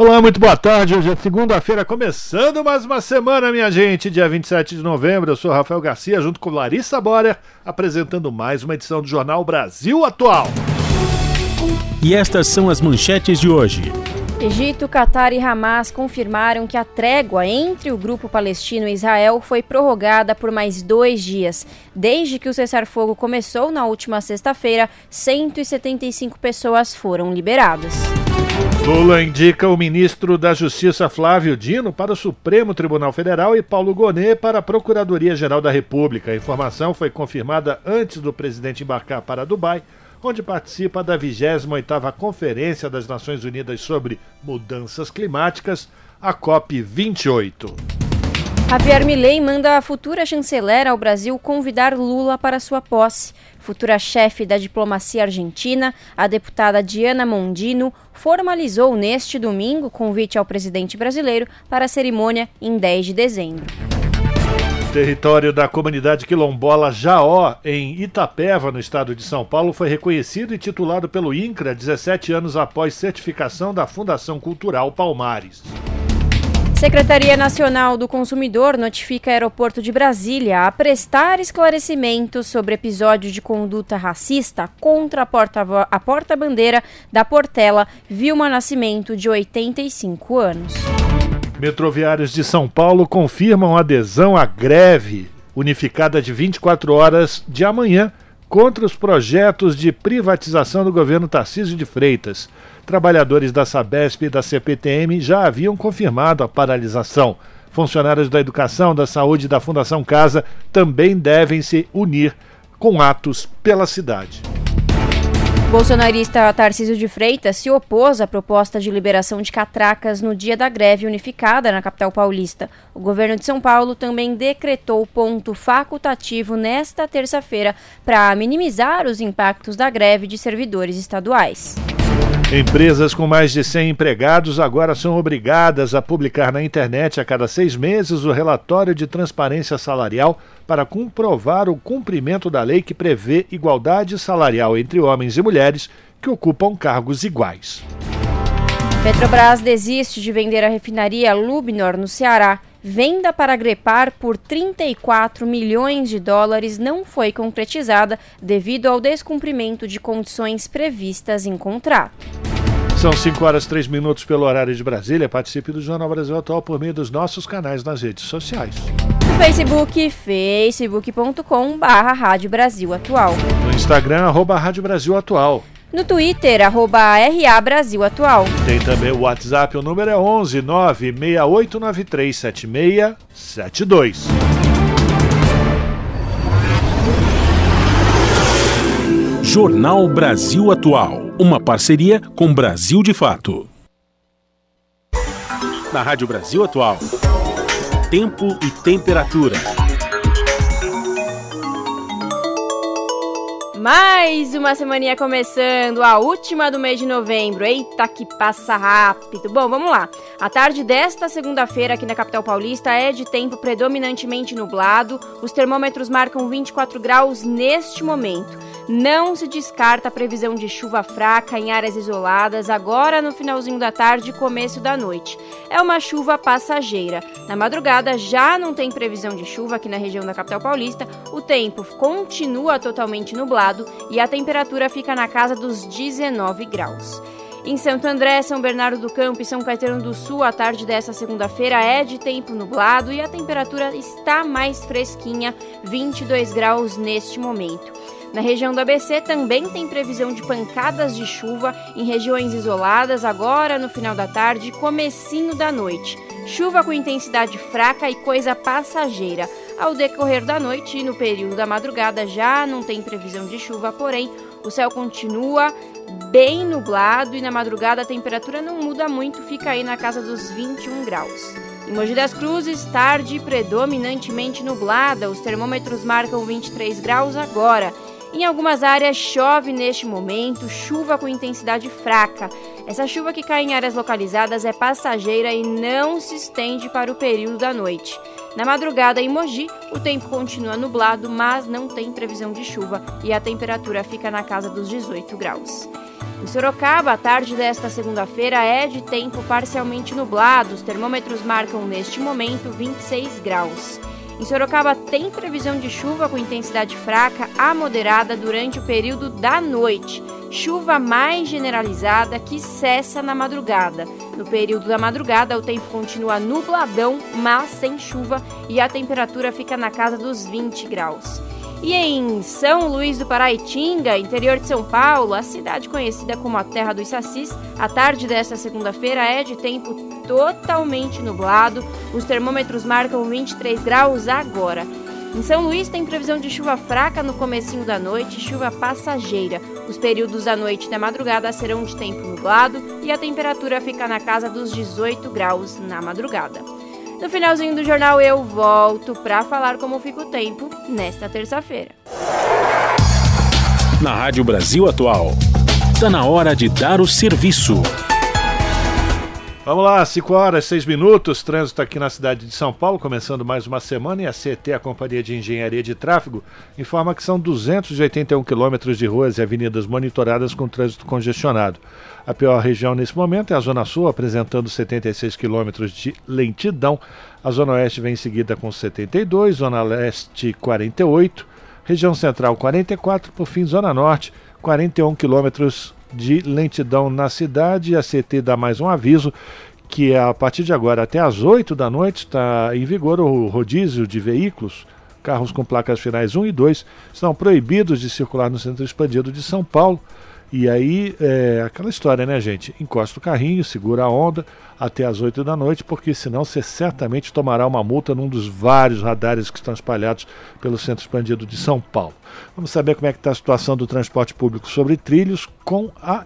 Olá, muito boa tarde. Hoje é segunda-feira, começando mais uma semana, minha gente. Dia 27 de novembro, eu sou Rafael Garcia, junto com Larissa Borer, apresentando mais uma edição do Jornal Brasil Atual. E estas são as manchetes de hoje. Egito, Catar e Hamas confirmaram que a trégua entre o grupo palestino e Israel foi prorrogada por mais dois dias. Desde que o cessar-fogo começou na última sexta-feira, 175 pessoas foram liberadas. Lula indica o ministro da Justiça Flávio Dino para o Supremo Tribunal Federal e Paulo Gonet para a Procuradoria-Geral da República. A informação foi confirmada antes do presidente embarcar para Dubai onde participa da 28ª Conferência das Nações Unidas sobre Mudanças Climáticas, a COP28. Javier Milei manda a futura chanceler ao Brasil convidar Lula para sua posse. Futura chefe da diplomacia argentina, a deputada Diana Mondino, formalizou neste domingo convite ao presidente brasileiro para a cerimônia em 10 de dezembro. Território da comunidade quilombola Jaó, em Itapeva, no estado de São Paulo, foi reconhecido e titulado pelo INCRA 17 anos após certificação da Fundação Cultural Palmares. Secretaria Nacional do Consumidor notifica Aeroporto de Brasília a prestar esclarecimentos sobre episódio de conduta racista contra a porta-bandeira porta da Portela Vilma Nascimento, de 85 anos. Metroviários de São Paulo confirmam adesão à greve unificada de 24 horas de amanhã contra os projetos de privatização do governo Tarcísio de Freitas. Trabalhadores da Sabesp e da CPTM já haviam confirmado a paralisação. Funcionários da educação, da saúde e da Fundação Casa também devem se unir com atos pela cidade. Bolsonarista Tarcísio de Freitas se opôs à proposta de liberação de catracas no dia da greve unificada na capital paulista. O governo de São Paulo também decretou ponto facultativo nesta terça-feira para minimizar os impactos da greve de servidores estaduais. Empresas com mais de 100 empregados agora são obrigadas a publicar na internet a cada seis meses o relatório de transparência salarial para comprovar o cumprimento da lei que prevê igualdade salarial entre homens e mulheres que ocupam cargos iguais. Petrobras desiste de vender a refinaria Lubnor no Ceará. Venda para Grepar por 34 milhões de dólares não foi concretizada devido ao descumprimento de condições previstas em contrato. São 5 horas e 3 minutos pelo horário de Brasília. Participe do Jornal Brasil Atual por meio dos nossos canais nas redes sociais. No Facebook, facebook.com barra Rádio Brasil Atual. No Instagram, arroba Rádio Brasil Atual. No Twitter, arroba RA Brasil Atual. Tem também o WhatsApp, o número é 11 968937672. Jornal Brasil Atual, uma parceria com Brasil de Fato. Na Rádio Brasil Atual, tempo e temperatura. Mais uma semaninha começando, a última do mês de novembro. Eita, que passa rápido. Bom, vamos lá. A tarde desta segunda-feira aqui na capital paulista é de tempo predominantemente nublado. Os termômetros marcam 24 graus neste momento. Não se descarta a previsão de chuva fraca em áreas isoladas agora no finalzinho da tarde e começo da noite. É uma chuva passageira. Na madrugada já não tem previsão de chuva aqui na região da capital paulista. O tempo continua totalmente nublado e a temperatura fica na casa dos 19 graus. Em Santo André, São Bernardo do Campo e São Caetano do Sul, a tarde desta segunda-feira é de tempo nublado e a temperatura está mais fresquinha, 22 graus neste momento. Na região do ABC também tem previsão de pancadas de chuva em regiões isoladas agora no final da tarde e comecinho da noite. Chuva com intensidade fraca e coisa passageira. Ao decorrer da noite e no período da madrugada já não tem previsão de chuva, porém o céu continua bem nublado e na madrugada a temperatura não muda muito, fica aí na casa dos 21 graus. Em Mogi das Cruzes, tarde predominantemente nublada. Os termômetros marcam 23 graus agora. Em algumas áreas chove neste momento, chuva com intensidade fraca. Essa chuva que cai em áreas localizadas é passageira e não se estende para o período da noite. Na madrugada em Mogi, o tempo continua nublado, mas não tem previsão de chuva e a temperatura fica na casa dos 18 graus. Em Sorocaba, a tarde desta segunda-feira é de tempo parcialmente nublado. Os termômetros marcam neste momento 26 graus. Em Sorocaba tem previsão de chuva com intensidade fraca a moderada durante o período da noite. Chuva mais generalizada que cessa na madrugada. No período da madrugada, o tempo continua nubladão, mas sem chuva, e a temperatura fica na casa dos 20 graus. E em São Luís do Paraitinga, interior de São Paulo, a cidade conhecida como a Terra dos Sacis, a tarde desta segunda-feira é de tempo totalmente nublado. Os termômetros marcam 23 graus agora. Em São Luís tem previsão de chuva fraca no comecinho da noite, chuva passageira. Os períodos da noite e da madrugada serão de tempo nublado e a temperatura fica na casa dos 18 graus na madrugada. No finalzinho do jornal eu volto para falar como fica o tempo nesta terça-feira. Na Rádio Brasil Atual, está na hora de dar o serviço. Vamos lá, 5 horas, 6 minutos, trânsito aqui na cidade de São Paulo, começando mais uma semana, e a CT, a Companhia de Engenharia de Tráfego, informa que são 281 quilômetros de ruas e avenidas monitoradas com trânsito congestionado. A pior região nesse momento é a Zona Sul, apresentando 76 quilômetros de lentidão. A Zona Oeste vem em seguida com 72, Zona Leste 48, região Central 44, por fim Zona Norte 41 quilômetros de lentidão na cidade. A CT dá mais um aviso que é a partir de agora até às 8 da noite está em vigor o rodízio de veículos. Carros com placas finais 1 e 2 estão proibidos de circular no centro expandido de São Paulo. E aí, é aquela história, né, gente? Encosta o carrinho, segura a onda até as 8 da noite, porque senão você certamente tomará uma multa num dos vários radares que estão espalhados pelo centro expandido de São Paulo. Vamos saber como é que está a situação do transporte público sobre trilhos com a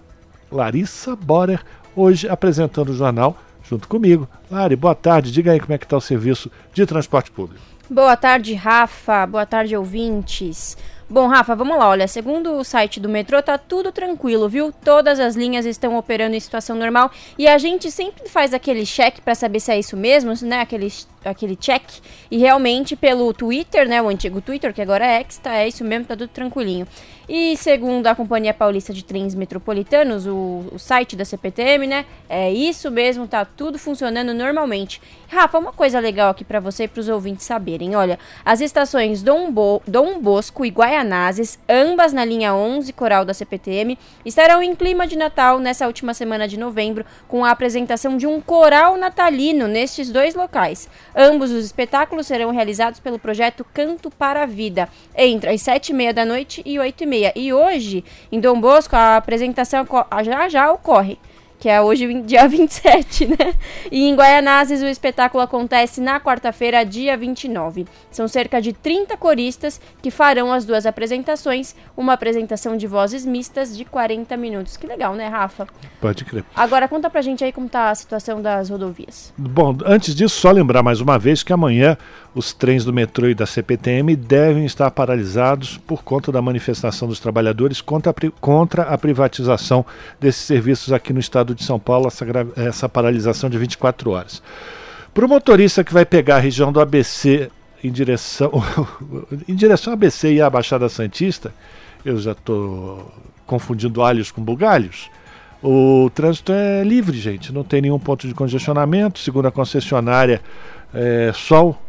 Larissa Borer, hoje apresentando o jornal junto comigo. Lari, boa tarde. Diga aí como é que está o serviço de transporte público. Boa tarde, Rafa. Boa tarde, ouvintes. Bom, Rafa, vamos lá. Olha, segundo o site do metrô, tá tudo tranquilo, viu? Todas as linhas estão operando em situação normal e a gente sempre faz aquele check para saber se é isso mesmo, né? Aquele aquele check. E realmente pelo Twitter, né, o antigo Twitter, que agora é X, tá, é isso mesmo, tá tudo tranquilinho. E segundo a Companhia Paulista de Trens Metropolitanos, o, o site da CPTM, né, é isso mesmo, tá tudo funcionando normalmente. Rafa, uma coisa legal aqui para você e para os ouvintes saberem. Olha, as estações Dom, Bo, Dom Bosco e Guaianazes, ambas na linha 11 Coral da CPTM, estarão em clima de Natal nessa última semana de novembro, com a apresentação de um coral natalino nestes dois locais. Ambos os espetáculos serão realizados pelo projeto Canto para a Vida, entre as sete e meia da noite e oito e meia. E hoje, em Dom Bosco, a apresentação já já ocorre que é hoje, dia 27, né? E em Guaianazes, o espetáculo acontece na quarta-feira, dia 29. São cerca de 30 coristas que farão as duas apresentações, uma apresentação de vozes mistas de 40 minutos. Que legal, né, Rafa? Pode crer. Agora, conta pra gente aí como tá a situação das rodovias. Bom, antes disso, só lembrar mais uma vez que amanhã os trens do metrô e da CPTM devem estar paralisados por conta da manifestação dos trabalhadores contra a, contra a privatização desses serviços aqui no estado de São Paulo, essa, essa paralisação de 24 horas. Para o motorista que vai pegar a região do ABC em direção, em direção ao ABC e à Baixada Santista, eu já estou confundindo alhos com bugalhos. O trânsito é livre, gente, não tem nenhum ponto de congestionamento. Segundo a concessionária, é, sol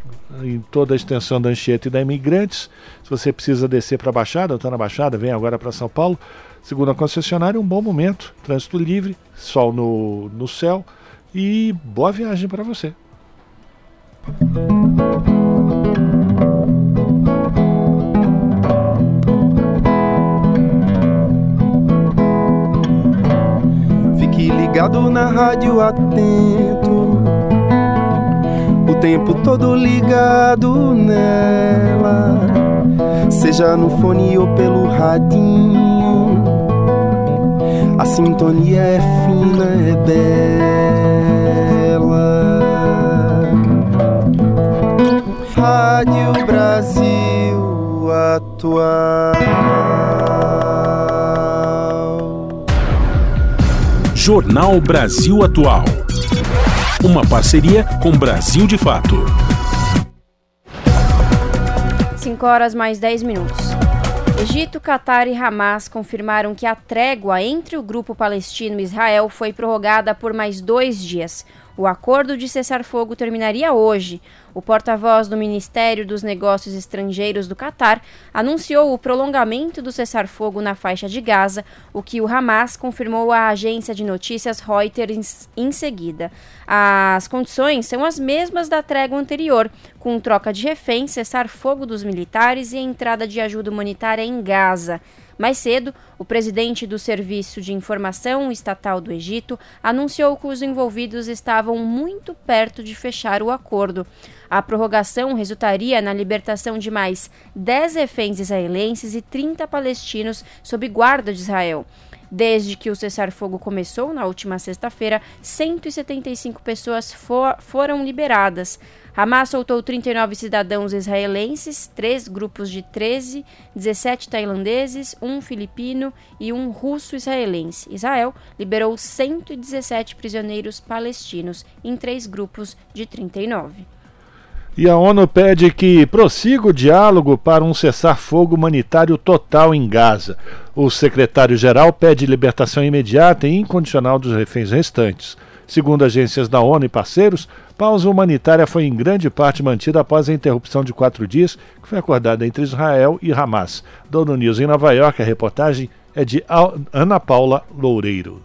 em toda a extensão da Anchieta e da Imigrantes. Se você precisa descer para a Baixada, está na Baixada, vem agora para São Paulo. Segundo a concessionária, um bom momento. Trânsito livre, sol no, no céu e boa viagem para você. Fique ligado na rádio atento o tempo todo ligado nela, seja no fone ou pelo radinho. A sintonia é fina, é bela. Rádio Brasil Atual. Jornal Brasil Atual. Uma parceria com Brasil de Fato. 5 horas mais 10 minutos. Egito, Catar e Hamas confirmaram que a trégua entre o grupo palestino e Israel foi prorrogada por mais dois dias. O acordo de cessar-fogo terminaria hoje. O porta-voz do Ministério dos Negócios Estrangeiros do Catar anunciou o prolongamento do cessar-fogo na faixa de Gaza, o que o Hamas confirmou à agência de notícias Reuters em seguida. As condições são as mesmas da trégua anterior, com troca de reféns, cessar-fogo dos militares e entrada de ajuda humanitária em Gaza. Mais cedo, o presidente do Serviço de Informação Estatal do Egito anunciou que os envolvidos estavam muito perto de fechar o acordo. A prorrogação resultaria na libertação de mais 10 reféns israelenses e 30 palestinos sob guarda de Israel. Desde que o cessar-fogo começou na última sexta-feira, 175 pessoas for foram liberadas. Hamas soltou 39 cidadãos israelenses, três grupos de 13, 17 tailandeses, um filipino e um russo-israelense. Israel liberou 117 prisioneiros palestinos em três grupos de 39. E a ONU pede que prossiga o diálogo para um cessar-fogo humanitário total em Gaza. O secretário-geral pede libertação imediata e incondicional dos reféns restantes. Segundo agências da ONU e parceiros, pausa humanitária foi em grande parte mantida após a interrupção de quatro dias que foi acordada entre Israel e Hamas. Dono News em Nova York, a reportagem é de Ana Paula Loureiro.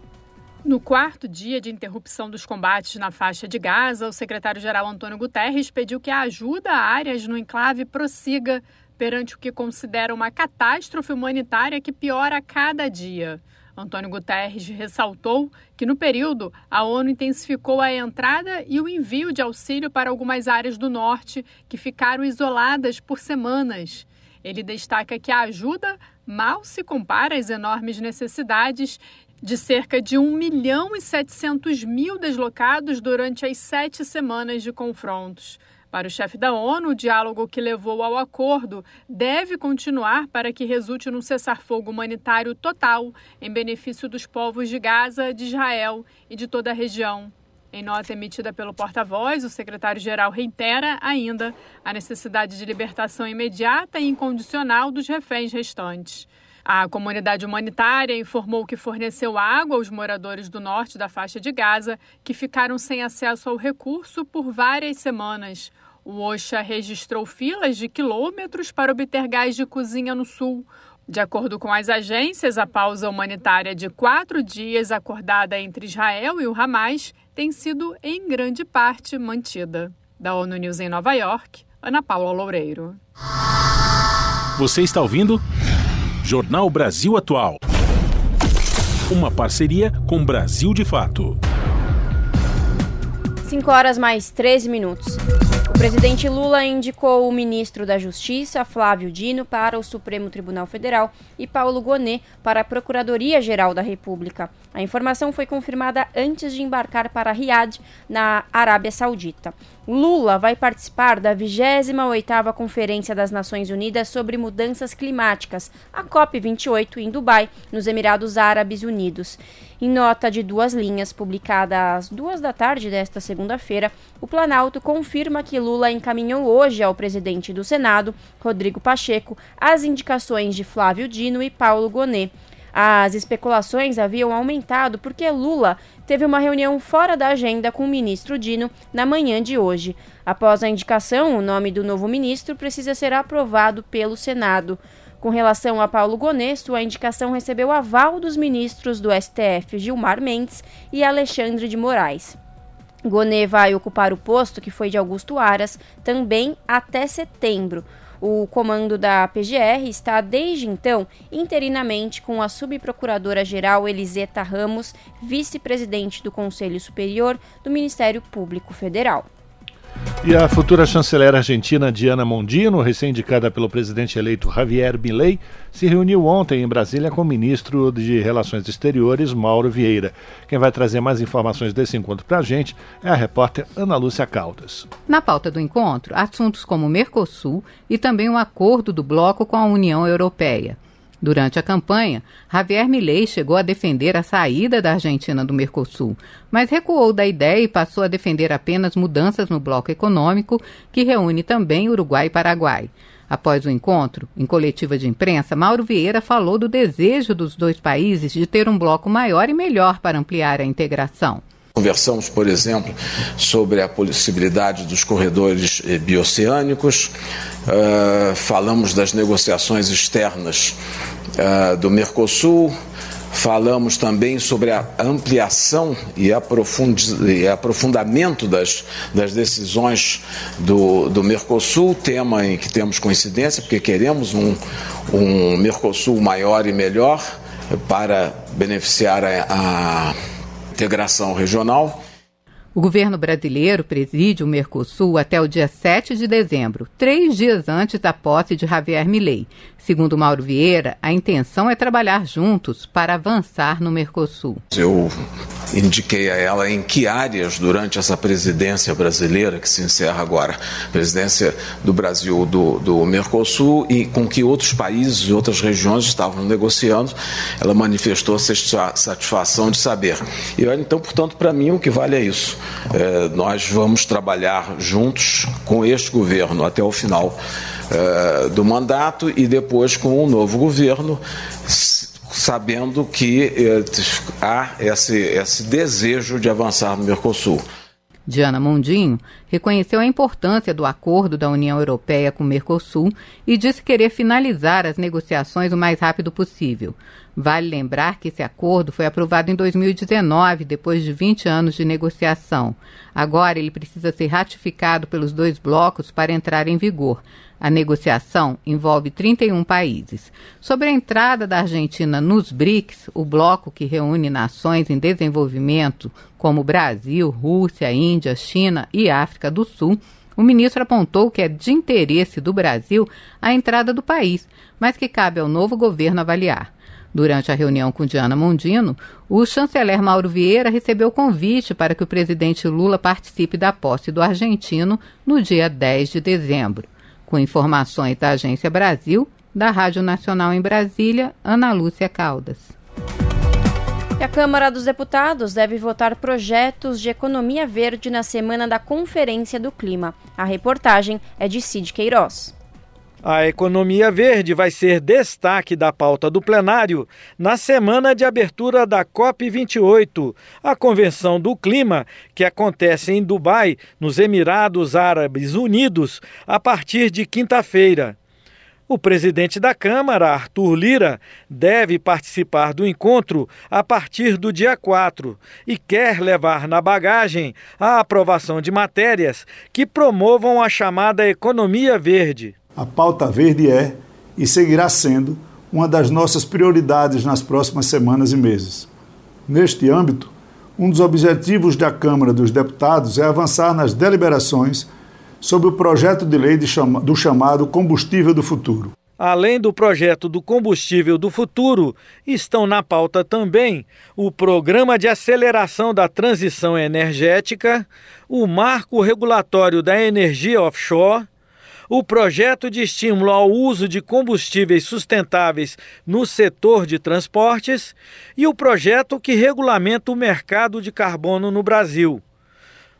No quarto dia de interrupção dos combates na faixa de Gaza, o secretário-geral Antônio Guterres pediu que a ajuda a áreas no enclave prossiga perante o que considera uma catástrofe humanitária que piora a cada dia. Antônio Guterres ressaltou que, no período, a ONU intensificou a entrada e o envio de auxílio para algumas áreas do norte que ficaram isoladas por semanas. Ele destaca que a ajuda mal se compara às enormes necessidades de cerca de 1 milhão e 700 mil deslocados durante as sete semanas de confrontos. Para o chefe da ONU, o diálogo que levou ao acordo deve continuar para que resulte num cessar-fogo humanitário total em benefício dos povos de Gaza, de Israel e de toda a região. Em nota emitida pelo porta-voz, o secretário-geral reitera ainda a necessidade de libertação imediata e incondicional dos reféns restantes. A comunidade humanitária informou que forneceu água aos moradores do norte da faixa de Gaza, que ficaram sem acesso ao recurso por várias semanas. O OSHA registrou filas de quilômetros para obter gás de cozinha no sul. De acordo com as agências, a pausa humanitária de quatro dias acordada entre Israel e o Hamas tem sido, em grande parte, mantida. Da ONU News em Nova York, Ana Paula Loureiro. Você está ouvindo? Jornal Brasil Atual. Uma parceria com Brasil de Fato. 5 horas mais 13 minutos. O presidente Lula indicou o ministro da Justiça, Flávio Dino, para o Supremo Tribunal Federal e Paulo Gonet para a Procuradoria-Geral da República. A informação foi confirmada antes de embarcar para Riad, na Arábia Saudita. Lula vai participar da 28ª Conferência das Nações Unidas sobre Mudanças Climáticas, a COP28, em Dubai, nos Emirados Árabes Unidos. Em nota de duas linhas, publicada às duas da tarde desta segunda-feira, o Planalto confirma que Lula encaminhou hoje ao presidente do Senado, Rodrigo Pacheco, as indicações de Flávio Dino e Paulo Gonet. As especulações haviam aumentado porque Lula teve uma reunião fora da agenda com o ministro Dino na manhã de hoje. Após a indicação, o nome do novo ministro precisa ser aprovado pelo Senado. Com relação a Paulo Gonet, sua indicação recebeu aval dos ministros do STF Gilmar Mendes e Alexandre de Moraes. Gonet vai ocupar o posto que foi de Augusto Aras também até setembro. O comando da PGR está, desde então, interinamente com a subprocuradora-geral Eliseta Ramos, vice-presidente do Conselho Superior do Ministério Público Federal. E a futura chanceler argentina Diana Mondino, recém-indicada pelo presidente eleito Javier Milei, se reuniu ontem em Brasília com o ministro de Relações Exteriores, Mauro Vieira. Quem vai trazer mais informações desse encontro para a gente é a repórter Ana Lúcia Caldas. Na pauta do encontro, assuntos como o Mercosul e também o acordo do bloco com a União Europeia. Durante a campanha, Javier Milei chegou a defender a saída da Argentina do Mercosul, mas recuou da ideia e passou a defender apenas mudanças no bloco econômico, que reúne também Uruguai e Paraguai. Após o encontro, em coletiva de imprensa, Mauro Vieira falou do desejo dos dois países de ter um bloco maior e melhor para ampliar a integração. Conversamos, por exemplo, sobre a possibilidade dos corredores eh, bioceânicos, uh, falamos das negociações externas uh, do Mercosul, falamos também sobre a ampliação e, e aprofundamento das, das decisões do, do Mercosul, tema em que temos coincidência, porque queremos um, um Mercosul maior e melhor para beneficiar a, a integração regional. O governo brasileiro preside o Mercosul até o dia 7 de dezembro, três dias antes da posse de Javier Milei. Segundo Mauro Vieira, a intenção é trabalhar juntos para avançar no Mercosul. Eu indiquei a ela em que áreas durante essa presidência brasileira que se encerra agora, presidência do Brasil do, do Mercosul e com que outros países e outras regiões estavam negociando, ela manifestou satisfação de saber. E então, portanto, para mim o que vale é isso. É, nós vamos trabalhar juntos com este governo até o final é, do mandato e depois com um novo governo, sabendo que é, há esse, esse desejo de avançar no Mercosul. Diana Mondinho reconheceu a importância do acordo da União Europeia com o Mercosul e disse querer finalizar as negociações o mais rápido possível. Vale lembrar que esse acordo foi aprovado em 2019, depois de 20 anos de negociação. Agora ele precisa ser ratificado pelos dois blocos para entrar em vigor. A negociação envolve 31 países. Sobre a entrada da Argentina nos BRICS, o bloco que reúne nações em desenvolvimento como Brasil, Rússia, Índia, China e África do Sul, o ministro apontou que é de interesse do Brasil a entrada do país, mas que cabe ao novo governo avaliar. Durante a reunião com Diana Mondino, o chanceler Mauro Vieira recebeu convite para que o presidente Lula participe da posse do argentino no dia 10 de dezembro. Com informações da Agência Brasil, da Rádio Nacional em Brasília, Ana Lúcia Caldas. A Câmara dos Deputados deve votar projetos de economia verde na semana da Conferência do Clima. A reportagem é de Cid Queiroz. A economia verde vai ser destaque da pauta do plenário na semana de abertura da COP28, a Convenção do Clima, que acontece em Dubai, nos Emirados Árabes Unidos, a partir de quinta-feira. O presidente da Câmara, Arthur Lira, deve participar do encontro a partir do dia 4 e quer levar na bagagem a aprovação de matérias que promovam a chamada economia verde. A pauta verde é e seguirá sendo uma das nossas prioridades nas próximas semanas e meses. Neste âmbito, um dos objetivos da Câmara dos Deputados é avançar nas deliberações sobre o projeto de lei de chama, do chamado Combustível do Futuro. Além do projeto do Combustível do Futuro, estão na pauta também o Programa de Aceleração da Transição Energética, o Marco Regulatório da Energia Offshore o projeto de estímulo ao uso de combustíveis sustentáveis no setor de transportes e o projeto que regulamenta o mercado de carbono no Brasil.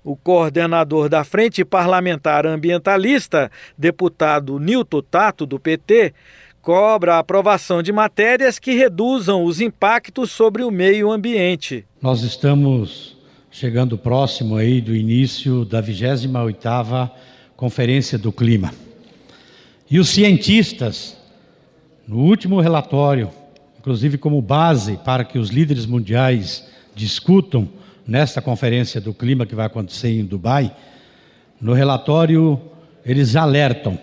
O coordenador da Frente Parlamentar Ambientalista, deputado Nilton Tato, do PT, cobra a aprovação de matérias que reduzam os impactos sobre o meio ambiente. Nós estamos chegando próximo aí do início da 28ª Conferência do Clima. E os cientistas, no último relatório, inclusive como base para que os líderes mundiais discutam nesta conferência do clima que vai acontecer em Dubai, no relatório eles alertam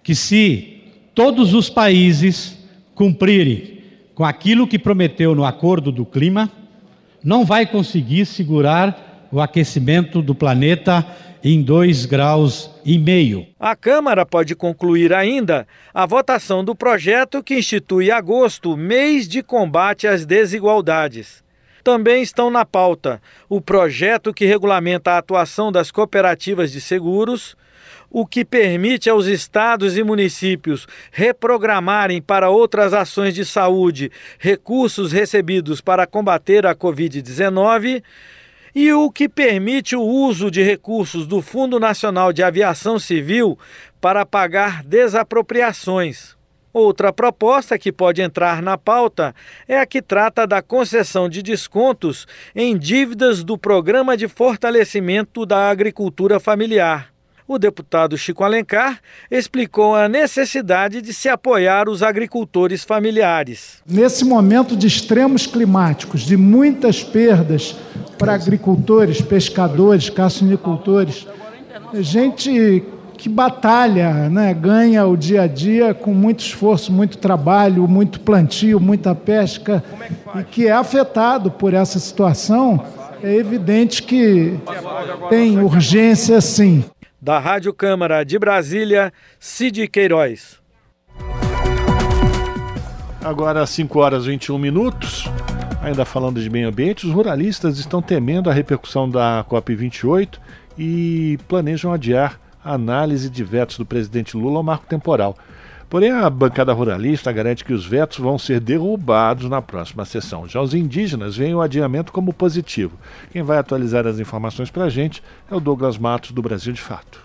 que se todos os países cumprirem com aquilo que prometeu no acordo do clima, não vai conseguir segurar o aquecimento do planeta em 2 graus e meio. A Câmara pode concluir ainda a votação do projeto que institui agosto, mês de combate às desigualdades. Também estão na pauta o projeto que regulamenta a atuação das cooperativas de seguros, o que permite aos estados e municípios reprogramarem para outras ações de saúde recursos recebidos para combater a Covid-19 e o que permite o uso de recursos do Fundo Nacional de Aviação Civil para pagar desapropriações. Outra proposta que pode entrar na pauta é a que trata da concessão de descontos em dívidas do Programa de Fortalecimento da Agricultura Familiar. O deputado Chico Alencar explicou a necessidade de se apoiar os agricultores familiares. Nesse momento de extremos climáticos, de muitas perdas para agricultores, pescadores, caçanicultores, gente que batalha, né, ganha o dia a dia com muito esforço, muito trabalho, muito plantio, muita pesca, e que é afetado por essa situação, é evidente que tem urgência sim. Da Rádio Câmara de Brasília, Cid Queiroz. Agora, 5 horas e 21 minutos. Ainda falando de meio ambiente, os ruralistas estão temendo a repercussão da COP28 e planejam adiar a análise de vetos do presidente Lula ao marco temporal. Porém, a bancada ruralista garante que os vetos vão ser derrubados na próxima sessão. Já os indígenas veem o adiamento como positivo. Quem vai atualizar as informações para a gente é o Douglas Matos, do Brasil de Fato.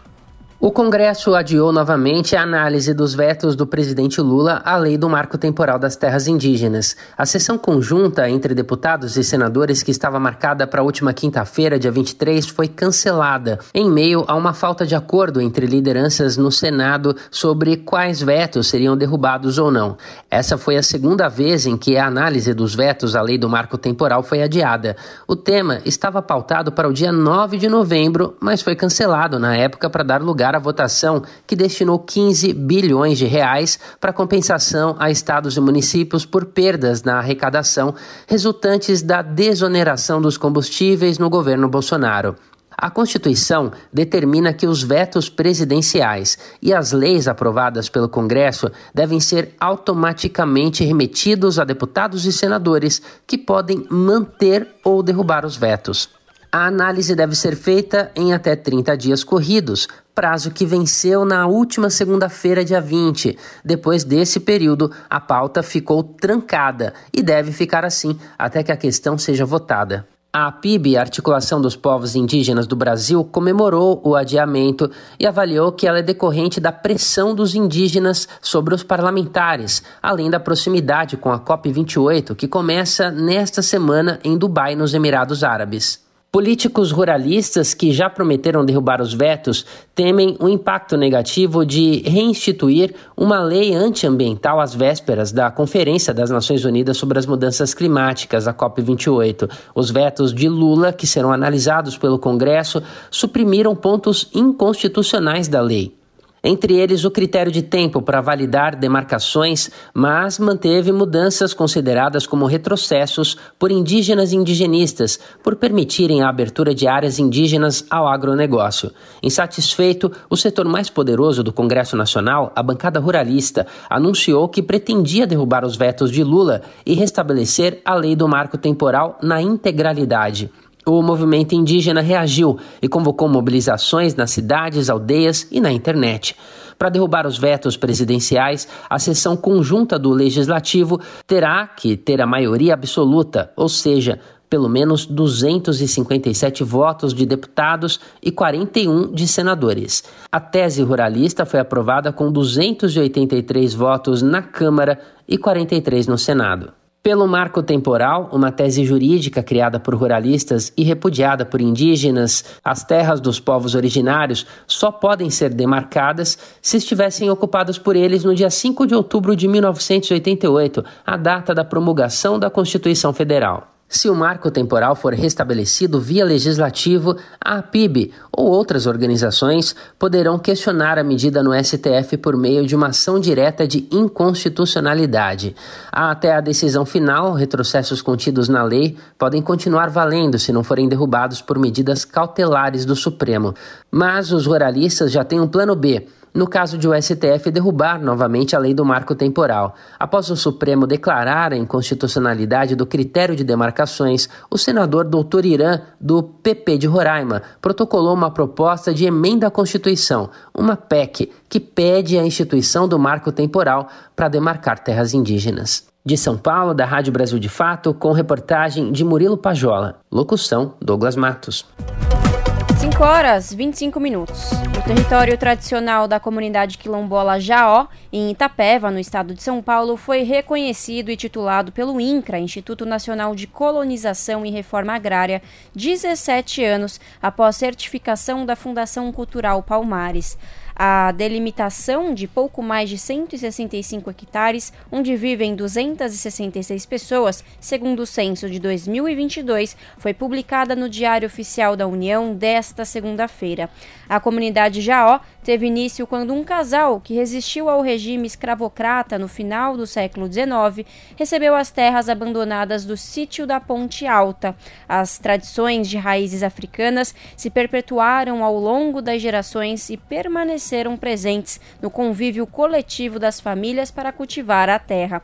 O Congresso adiou novamente a análise dos vetos do presidente Lula à lei do marco temporal das terras indígenas. A sessão conjunta entre deputados e senadores, que estava marcada para a última quinta-feira, dia 23, foi cancelada, em meio a uma falta de acordo entre lideranças no Senado sobre quais vetos seriam derrubados ou não. Essa foi a segunda vez em que a análise dos vetos à lei do marco temporal foi adiada. O tema estava pautado para o dia 9 de novembro, mas foi cancelado na época para dar lugar a votação que destinou 15 bilhões de reais para compensação a estados e municípios por perdas na arrecadação resultantes da desoneração dos combustíveis no governo Bolsonaro. A Constituição determina que os vetos presidenciais e as leis aprovadas pelo Congresso devem ser automaticamente remetidos a deputados e senadores que podem manter ou derrubar os vetos. A análise deve ser feita em até 30 dias corridos, prazo que venceu na última segunda-feira, dia 20. Depois desse período, a pauta ficou trancada e deve ficar assim até que a questão seja votada. A PIB, Articulação dos Povos Indígenas do Brasil, comemorou o adiamento e avaliou que ela é decorrente da pressão dos indígenas sobre os parlamentares, além da proximidade com a COP28, que começa nesta semana em Dubai, nos Emirados Árabes. Políticos ruralistas que já prometeram derrubar os vetos temem o impacto negativo de reinstituir uma lei antiambiental às vésperas da Conferência das Nações Unidas sobre as Mudanças Climáticas, a COP28. Os vetos de Lula, que serão analisados pelo Congresso, suprimiram pontos inconstitucionais da lei entre eles o critério de tempo para validar demarcações, mas manteve mudanças consideradas como retrocessos por indígenas e indigenistas, por permitirem a abertura de áreas indígenas ao agronegócio. Insatisfeito, o setor mais poderoso do Congresso Nacional, a bancada ruralista, anunciou que pretendia derrubar os vetos de Lula e restabelecer a lei do marco temporal na integralidade o movimento indígena reagiu e convocou mobilizações nas cidades, aldeias e na internet. Para derrubar os vetos presidenciais, a sessão conjunta do Legislativo terá que ter a maioria absoluta, ou seja, pelo menos 257 votos de deputados e 41 de senadores. A tese ruralista foi aprovada com 283 votos na Câmara e 43 no Senado. Pelo marco temporal, uma tese jurídica criada por ruralistas e repudiada por indígenas, as terras dos povos originários só podem ser demarcadas se estivessem ocupadas por eles no dia 5 de outubro de 1988, a data da promulgação da Constituição Federal. Se o marco temporal for restabelecido via legislativo, a PIB ou outras organizações poderão questionar a medida no STF por meio de uma ação direta de inconstitucionalidade. Até a decisão final, retrocessos contidos na lei podem continuar valendo se não forem derrubados por medidas cautelares do Supremo. Mas os ruralistas já têm um plano B no caso de o STF derrubar novamente a lei do marco temporal. Após o Supremo declarar a inconstitucionalidade do critério de demarcações, o senador Dr. Irã, do PP de Roraima, protocolou uma proposta de emenda à Constituição, uma PEC, que pede a instituição do marco temporal para demarcar terras indígenas. De São Paulo, da Rádio Brasil de Fato, com reportagem de Murilo Pajola. Locução: Douglas Matos. 5 horas 25 minutos. O território tradicional da comunidade quilombola Jaó, em Itapeva, no estado de São Paulo, foi reconhecido e titulado pelo INCRA, Instituto Nacional de Colonização e Reforma Agrária, 17 anos após certificação da Fundação Cultural Palmares a delimitação de pouco mais de 165 hectares, onde vivem 266 pessoas, segundo o censo de 2022, foi publicada no Diário Oficial da União desta segunda-feira. A comunidade Jaó teve início quando um casal que resistiu ao regime escravocrata no final do século XIX recebeu as terras abandonadas do sítio da Ponte Alta. As tradições de raízes africanas se perpetuaram ao longo das gerações e permaneceram permaneceram presentes no convívio coletivo das famílias para cultivar a terra.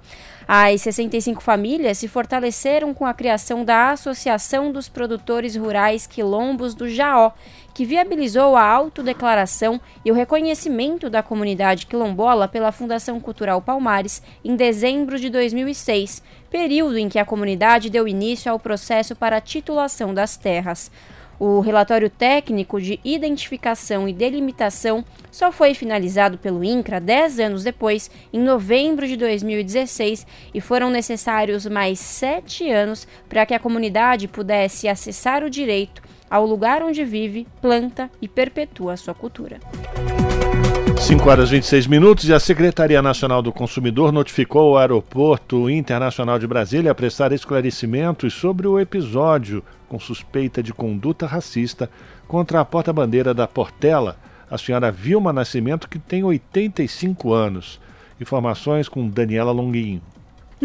As 65 famílias se fortaleceram com a criação da Associação dos Produtores Rurais Quilombos do Jaó, que viabilizou a autodeclaração e o reconhecimento da comunidade quilombola pela Fundação Cultural Palmares em dezembro de 2006, período em que a comunidade deu início ao processo para a titulação das terras. O relatório técnico de identificação e delimitação só foi finalizado pelo INCRA dez anos depois, em novembro de 2016, e foram necessários mais sete anos para que a comunidade pudesse acessar o direito ao lugar onde vive, planta e perpetua sua cultura. 5 horas e 26 minutos e a Secretaria Nacional do Consumidor notificou o Aeroporto Internacional de Brasília a prestar esclarecimentos sobre o episódio com suspeita de conduta racista contra a porta-bandeira da Portela, a senhora Vilma Nascimento, que tem 85 anos. Informações com Daniela Longuinho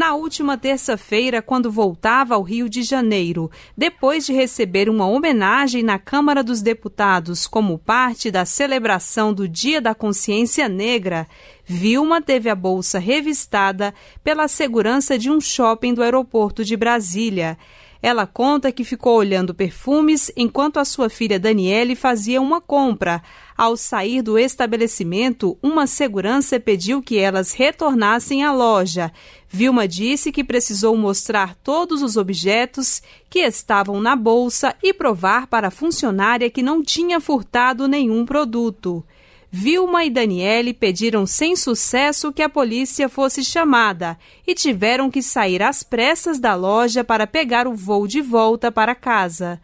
na última terça-feira, quando voltava ao Rio de Janeiro, depois de receber uma homenagem na Câmara dos Deputados como parte da celebração do Dia da Consciência Negra, Vilma teve a bolsa revistada pela segurança de um shopping do aeroporto de Brasília. Ela conta que ficou olhando perfumes enquanto a sua filha Daniele fazia uma compra. Ao sair do estabelecimento, uma segurança pediu que elas retornassem à loja. Vilma disse que precisou mostrar todos os objetos que estavam na bolsa e provar para a funcionária que não tinha furtado nenhum produto. Vilma e Daniele pediram sem sucesso que a polícia fosse chamada e tiveram que sair às pressas da loja para pegar o voo de volta para casa.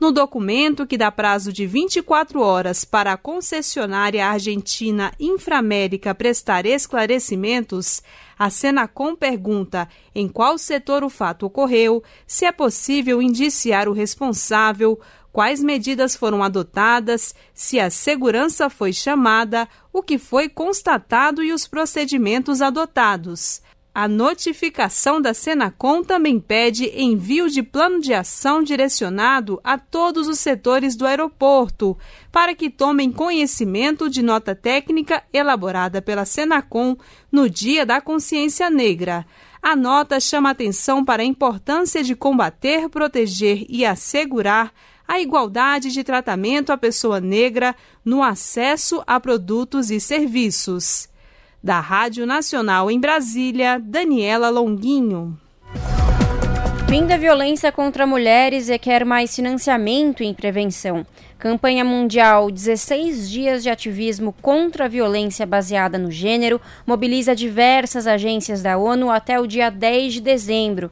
No documento que dá prazo de 24 horas para a concessionária argentina Inframérica prestar esclarecimentos, a Senacom pergunta em qual setor o fato ocorreu, se é possível indiciar o responsável, quais medidas foram adotadas, se a segurança foi chamada, o que foi constatado e os procedimentos adotados. A notificação da Senacom também pede envio de plano de ação direcionado a todos os setores do aeroporto, para que tomem conhecimento de nota técnica elaborada pela Senacom no Dia da Consciência Negra. A nota chama atenção para a importância de combater, proteger e assegurar a igualdade de tratamento à pessoa negra no acesso a produtos e serviços. Da Rádio Nacional em Brasília, Daniela Longuinho. Fim da violência contra mulheres requer mais financiamento em prevenção. Campanha Mundial 16 Dias de Ativismo contra a Violência Baseada no Gênero mobiliza diversas agências da ONU até o dia 10 de dezembro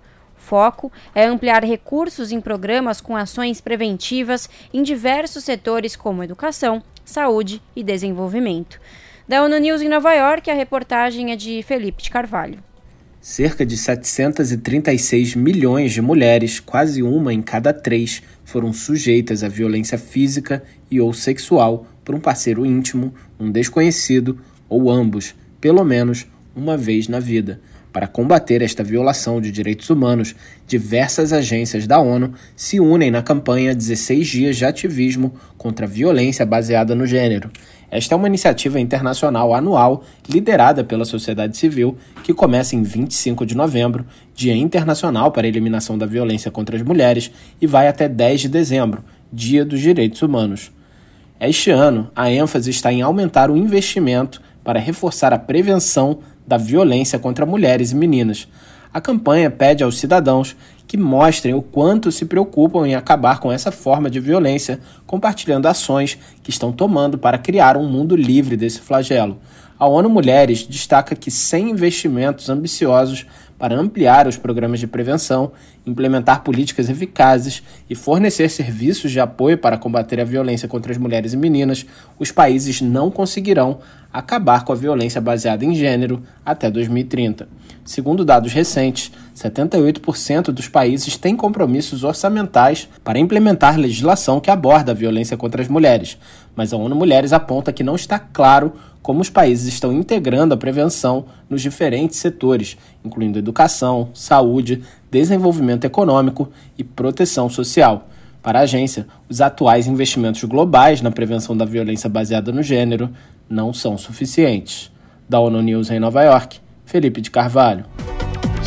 foco é ampliar recursos em programas com ações preventivas em diversos setores como educação, saúde e desenvolvimento. Da ONU News em Nova York, a reportagem é de Felipe de Carvalho. Cerca de 736 milhões de mulheres, quase uma em cada três, foram sujeitas à violência física e ou sexual por um parceiro íntimo, um desconhecido ou ambos, pelo menos uma vez na vida. Para combater esta violação de direitos humanos, diversas agências da ONU se unem na campanha 16 Dias de Ativismo contra a Violência Baseada no Gênero. Esta é uma iniciativa internacional anual liderada pela sociedade civil que começa em 25 de novembro, Dia Internacional para a Eliminação da Violência contra as Mulheres, e vai até 10 de dezembro, Dia dos Direitos Humanos. Este ano, a ênfase está em aumentar o investimento para reforçar a prevenção da violência contra mulheres e meninas. A campanha pede aos cidadãos que mostrem o quanto se preocupam em acabar com essa forma de violência, compartilhando ações que estão tomando para criar um mundo livre desse flagelo. A ONU Mulheres destaca que sem investimentos ambiciosos para ampliar os programas de prevenção, implementar políticas eficazes e fornecer serviços de apoio para combater a violência contra as mulheres e meninas, os países não conseguirão acabar com a violência baseada em gênero até 2030. Segundo dados recentes, 78% dos países têm compromissos orçamentais para implementar legislação que aborda a violência contra as mulheres, mas a ONU Mulheres aponta que não está claro como os países estão integrando a prevenção nos diferentes setores, incluindo educação, saúde, desenvolvimento econômico e proteção social. Para a agência, os atuais investimentos globais na prevenção da violência baseada no gênero não são suficientes. Da ONU News em Nova York, Felipe de Carvalho.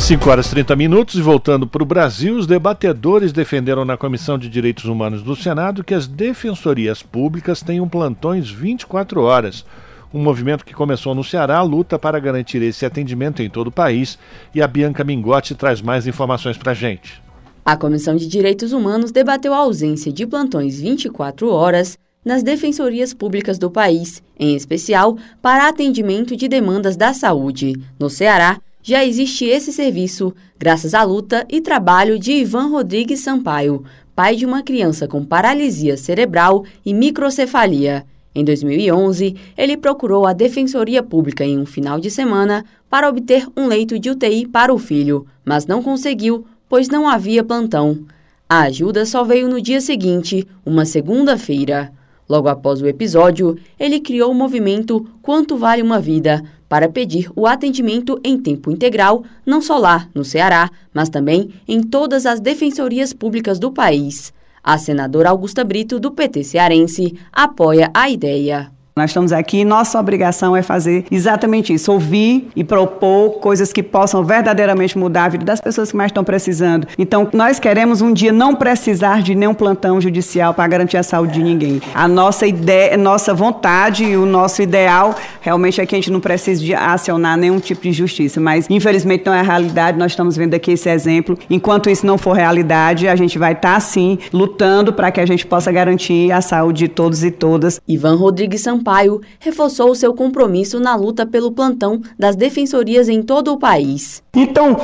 5 horas e 30 minutos e voltando para o Brasil, os debatedores defenderam na Comissão de Direitos Humanos do Senado que as defensorias públicas tenham plantões 24 horas. Um movimento que começou no Ceará luta para garantir esse atendimento em todo o país e a Bianca Mingotti traz mais informações para a gente. A Comissão de Direitos Humanos debateu a ausência de plantões 24 horas nas defensorias públicas do país, em especial para atendimento de demandas da saúde. No Ceará, já existe esse serviço graças à luta e trabalho de Ivan Rodrigues Sampaio, pai de uma criança com paralisia cerebral e microcefalia. Em 2011, ele procurou a Defensoria Pública em um final de semana para obter um leito de UTI para o filho, mas não conseguiu, pois não havia plantão. A ajuda só veio no dia seguinte, uma segunda-feira. Logo após o episódio, ele criou o movimento Quanto Vale uma Vida para pedir o atendimento em tempo integral, não só lá, no Ceará, mas também em todas as defensorias públicas do país. A senadora Augusta Brito, do PT cearense, apoia a ideia. Nós estamos aqui, nossa obrigação é fazer exatamente isso, ouvir e propor coisas que possam verdadeiramente mudar a vida das pessoas que mais estão precisando. Então, nós queremos um dia não precisar de nenhum plantão judicial para garantir a saúde de ninguém. A nossa ideia, nossa vontade e o nosso ideal realmente é que a gente não precise de acionar nenhum tipo de justiça, mas infelizmente não é a realidade, nós estamos vendo aqui esse exemplo. Enquanto isso não for realidade, a gente vai estar sim lutando para que a gente possa garantir a saúde de todos e todas. Ivan Rodrigues Sampaio reforçou seu compromisso na luta pelo plantão das defensorias em todo o país. Então,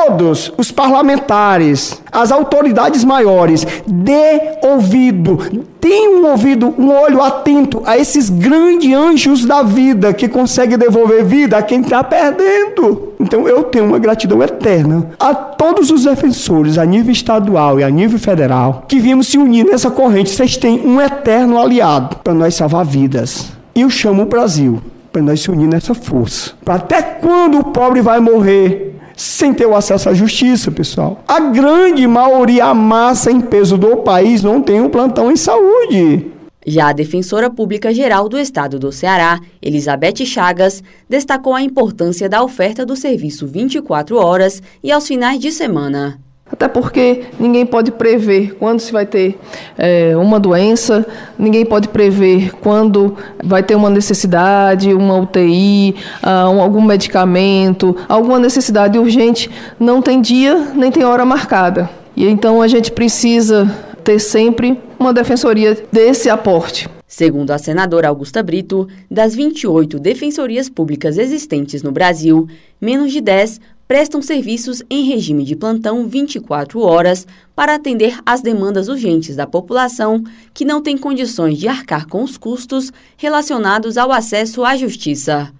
todos os parlamentares, as autoridades maiores, dê ouvido, tenham um ouvido, um olho atento a esses grandes anjos da vida que conseguem devolver vida a quem está perdendo. Então eu tenho uma gratidão eterna a todos os defensores, a nível estadual e a nível federal, que vimos se unir nessa corrente. Vocês têm um eterno aliado para nós salvar vidas. E eu chamo o Brasil para nós se unir nessa força. Para até quando o pobre vai morrer sem ter o acesso à justiça, pessoal. A grande maioria, a massa em peso do país não tem um plantão em saúde. Já a defensora pública geral do estado do Ceará, Elizabeth Chagas, destacou a importância da oferta do serviço 24 horas e aos finais de semana. Até porque ninguém pode prever quando se vai ter é, uma doença, ninguém pode prever quando vai ter uma necessidade, uma UTI, ah, um, algum medicamento, alguma necessidade urgente. Não tem dia nem tem hora marcada. E então a gente precisa ter sempre uma defensoria desse aporte. Segundo a senadora Augusta Brito, das 28 defensorias públicas existentes no Brasil, menos de 10 prestam serviços em regime de plantão 24 horas para atender às demandas urgentes da população que não tem condições de arcar com os custos relacionados ao acesso à justiça.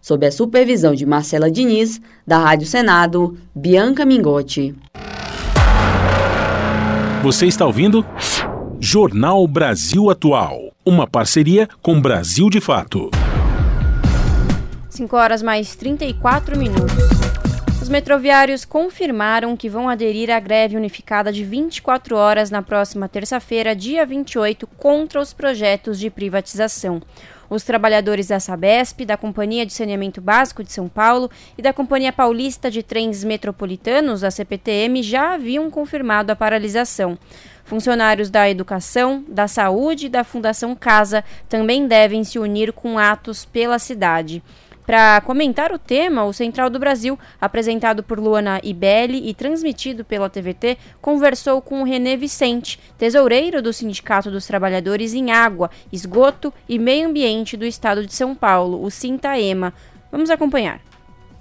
sob a supervisão de Marcela Diniz, da Rádio Senado, Bianca Mingotti. Você está ouvindo? Jornal Brasil Atual, uma parceria com Brasil de Fato. 5 horas mais 34 minutos. Os metroviários confirmaram que vão aderir à greve unificada de 24 horas na próxima terça-feira, dia 28, contra os projetos de privatização. Os trabalhadores da Sabesp, da Companhia de Saneamento Básico de São Paulo e da Companhia Paulista de Trens Metropolitanos, a CPTM, já haviam confirmado a paralisação. Funcionários da Educação, da Saúde e da Fundação Casa também devem se unir com atos pela cidade. Para comentar o tema, o Central do Brasil, apresentado por Luana Ibelli e transmitido pela TVT, conversou com o René Vicente, tesoureiro do Sindicato dos Trabalhadores em Água, Esgoto e Meio Ambiente do Estado de São Paulo, o Sintaema. Vamos acompanhar.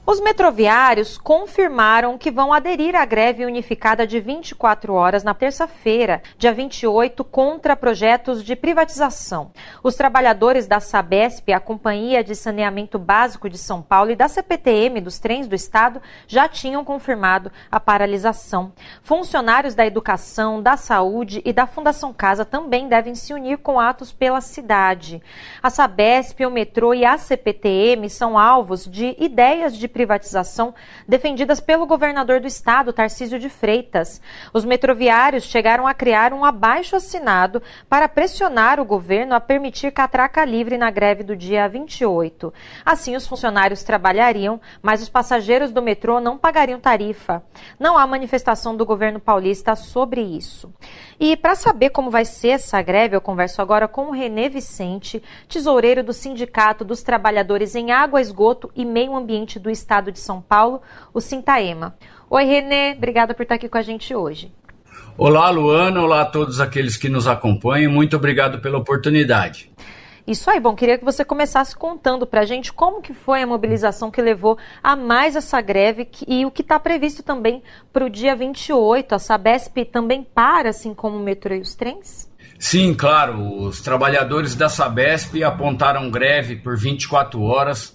Os metroviários confirmaram que vão aderir à greve unificada de 24 horas na terça-feira, dia 28, contra projetos de privatização. Os trabalhadores da Sabesp, a Companhia de Saneamento Básico de São Paulo, e da CPTM dos trens do Estado já tinham confirmado a paralisação. Funcionários da Educação, da Saúde e da Fundação Casa também devem se unir com atos pela cidade. A Sabesp, o metrô e a CPTM são alvos de ideias de privatização defendidas pelo governador do estado, Tarcísio de Freitas. Os metroviários chegaram a criar um abaixo assinado para pressionar o governo a permitir catraca livre na greve do dia 28. Assim, os funcionários trabalhariam, mas os passageiros do metrô não pagariam tarifa. Não há manifestação do governo paulista sobre isso. E para saber como vai ser essa greve, eu converso agora com o Renê Vicente, tesoureiro do Sindicato dos Trabalhadores em Água, Esgoto e Meio Ambiente do Estado de São Paulo, o Sintaema. Oi, Renê, obrigada por estar aqui com a gente hoje. Olá, Luana, olá a todos aqueles que nos acompanham, muito obrigado pela oportunidade. Isso aí, bom, queria que você começasse contando para a gente como que foi a mobilização que levou a mais essa greve e o que está previsto também para o dia 28. A Sabesp também para, assim como o metrô e os trens? Sim, claro. Os trabalhadores da Sabesp apontaram greve por 24 horas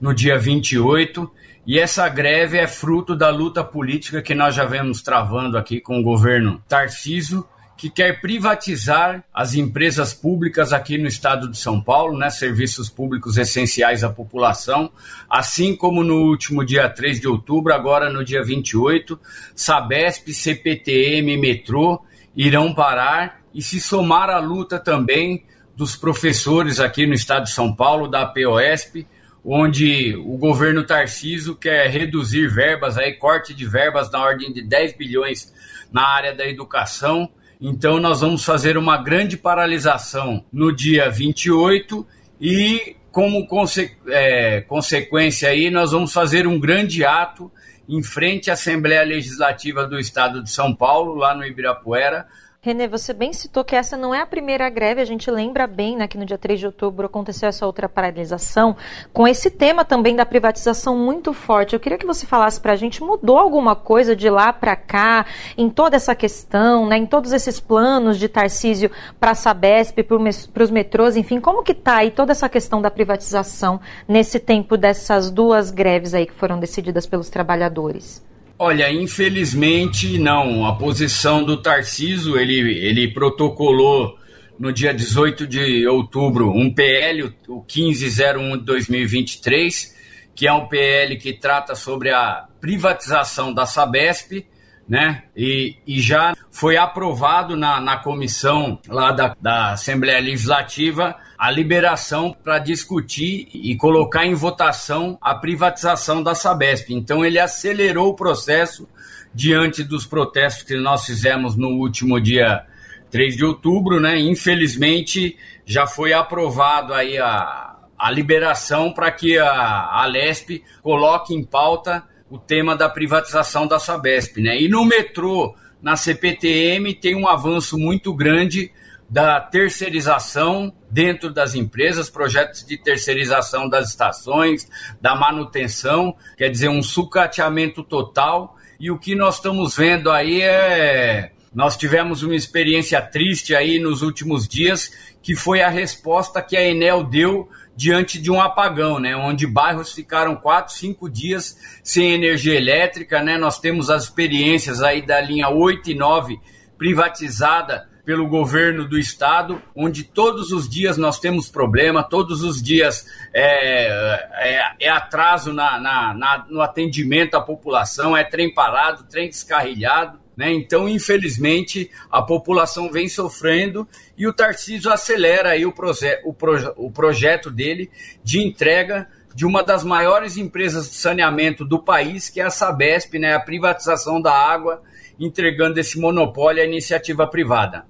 no dia 28 e essa greve é fruto da luta política que nós já vemos travando aqui com o governo Tarciso que quer privatizar as empresas públicas aqui no estado de São Paulo, né, serviços públicos essenciais à população, assim como no último dia 3 de outubro, agora no dia 28, Sabesp, CPTM Metrô irão parar e se somar à luta também dos professores aqui no estado de São Paulo, da POSP, onde o governo Tarciso quer reduzir verbas, aí, corte de verbas na ordem de 10 bilhões na área da educação. Então, nós vamos fazer uma grande paralisação no dia 28 e, como conse é, consequência aí, nós vamos fazer um grande ato em frente à Assembleia Legislativa do Estado de São Paulo, lá no Ibirapuera, Renê, você bem citou que essa não é a primeira greve, a gente lembra bem né, que no dia 3 de outubro aconteceu essa outra paralisação, com esse tema também da privatização muito forte. Eu queria que você falasse para a gente, mudou alguma coisa de lá para cá, em toda essa questão, né, em todos esses planos de Tarcísio para a Sabesp, para os metrôs, enfim, como que está aí toda essa questão da privatização nesse tempo dessas duas greves aí que foram decididas pelos trabalhadores? Olha, infelizmente não. A posição do Tarciso, ele, ele protocolou no dia 18 de outubro um PL, o 1501 de 2023, que é um PL que trata sobre a privatização da Sabesp, né? E, e já foi aprovado na, na comissão lá da, da Assembleia Legislativa a liberação para discutir e colocar em votação a privatização da Sabesp. Então ele acelerou o processo diante dos protestos que nós fizemos no último dia 3 de outubro, né? Infelizmente já foi aprovado aí a, a liberação para que a, a Lesp coloque em pauta o tema da privatização da Sabesp, né? E no metrô, na CPTM, tem um avanço muito grande da terceirização dentro das empresas, projetos de terceirização das estações, da manutenção, quer dizer, um sucateamento total. E o que nós estamos vendo aí é. Nós tivemos uma experiência triste aí nos últimos dias, que foi a resposta que a Enel deu diante de um apagão, né, onde bairros ficaram quatro, cinco dias sem energia elétrica, né, nós temos as experiências aí da linha 8 e 9 privatizada pelo governo do estado, onde todos os dias nós temos problema, todos os dias é, é, é atraso na, na, na, no atendimento à população, é trem parado, trem descarrilhado. Né? Então, infelizmente, a população vem sofrendo e o Tarcísio acelera aí o, proje o, proje o projeto dele de entrega de uma das maiores empresas de saneamento do país, que é a Sabesp, né? a privatização da água, entregando esse monopólio à iniciativa privada.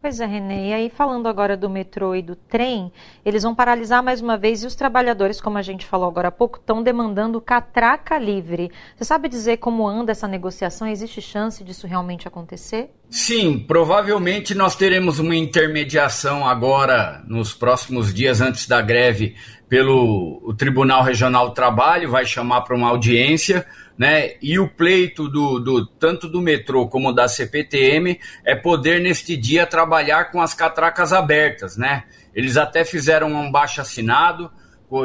Pois é, Renê. E aí, falando agora do metrô e do trem, eles vão paralisar mais uma vez e os trabalhadores, como a gente falou agora há pouco, estão demandando catraca livre. Você sabe dizer como anda essa negociação? Existe chance disso realmente acontecer? Sim, provavelmente nós teremos uma intermediação agora, nos próximos dias antes da greve, pelo Tribunal Regional do Trabalho, vai chamar para uma audiência né? E o pleito do, do, tanto do metrô como da CPTM é poder neste dia trabalhar com as catracas abertas, né? Eles até fizeram um baixo assinado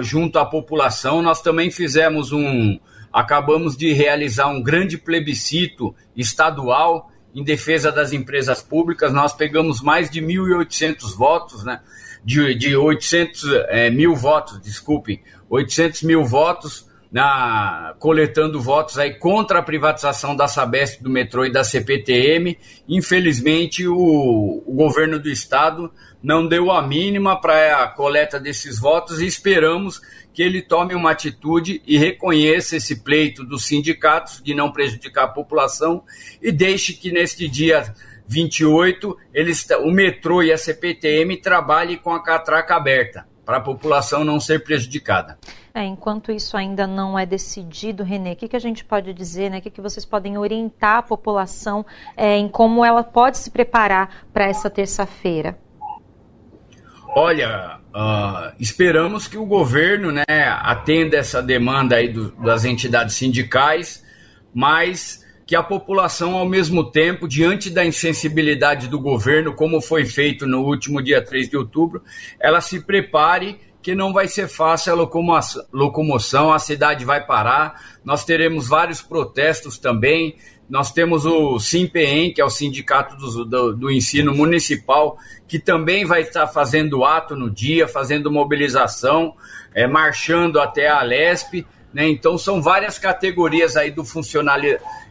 junto à população. Nós também fizemos um, acabamos de realizar um grande plebiscito estadual em defesa das empresas públicas. Nós pegamos mais de 1.800 votos, né? De, de 800 é, mil votos, desculpem, 800 mil votos na, coletando votos aí contra a privatização da Sabesp, do metrô e da CPTM. Infelizmente, o, o governo do estado não deu a mínima para a coleta desses votos e esperamos que ele tome uma atitude e reconheça esse pleito dos sindicatos de não prejudicar a população e deixe que neste dia 28 eles, o metrô e a CPTM trabalhem com a catraca aberta para a população não ser prejudicada. É, enquanto isso ainda não é decidido, Renê, o que, que a gente pode dizer, né? O que, que vocês podem orientar a população é, em como ela pode se preparar para essa terça-feira? Olha, uh, esperamos que o governo né, atenda essa demanda aí do, das entidades sindicais, mas que a população, ao mesmo tempo, diante da insensibilidade do governo, como foi feito no último dia 3 de outubro, ela se prepare que não vai ser fácil a locomoção, a cidade vai parar, nós teremos vários protestos também, nós temos o SIMPEM, que é o Sindicato do, do, do, Ensino Municipal, que também vai estar fazendo ato no dia, fazendo mobilização, é, marchando até a Alesp, né? Então são várias categorias aí do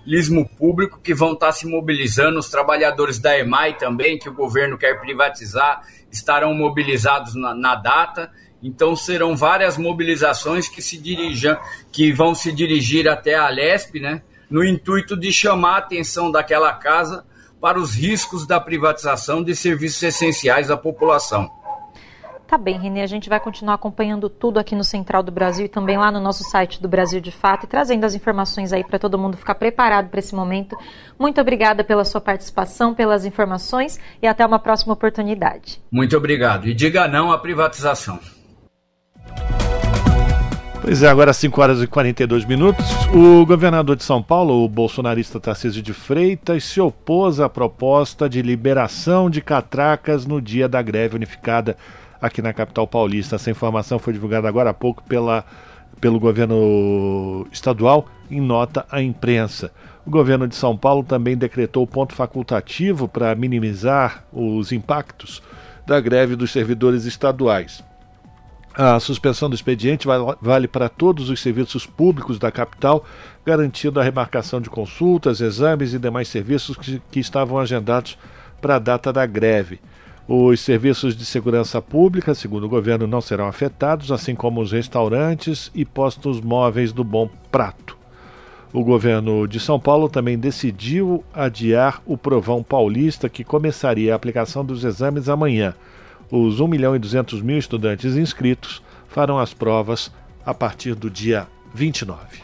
funcionalismo público que vão estar se mobilizando, os trabalhadores da EMAI também, que o governo quer privatizar, estarão mobilizados na, na data, então serão várias mobilizações que se dirigam, que vão se dirigir até a Lesp, né, no intuito de chamar a atenção daquela casa para os riscos da privatização de serviços essenciais à população. Tá bem, Renê, a gente vai continuar acompanhando tudo aqui no Central do Brasil e também lá no nosso site do Brasil de Fato e trazendo as informações aí para todo mundo ficar preparado para esse momento. Muito obrigada pela sua participação, pelas informações e até uma próxima oportunidade. Muito obrigado. E diga não à privatização. Pois é, agora 5 horas e 42 minutos. O governador de São Paulo, o bolsonarista Tarcísio de Freitas, se opôs à proposta de liberação de catracas no dia da greve unificada aqui na capital paulista. Essa informação foi divulgada agora há pouco pela, pelo governo estadual em nota à imprensa. O governo de São Paulo também decretou ponto facultativo para minimizar os impactos da greve dos servidores estaduais. A suspensão do expediente vale para todos os serviços públicos da capital, garantindo a remarcação de consultas, exames e demais serviços que, que estavam agendados para a data da greve. Os serviços de segurança pública, segundo o governo, não serão afetados, assim como os restaurantes e postos móveis do Bom Prato. O governo de São Paulo também decidiu adiar o Provão Paulista, que começaria a aplicação dos exames amanhã. Os 1 milhão e 200 mil estudantes inscritos farão as provas a partir do dia 29.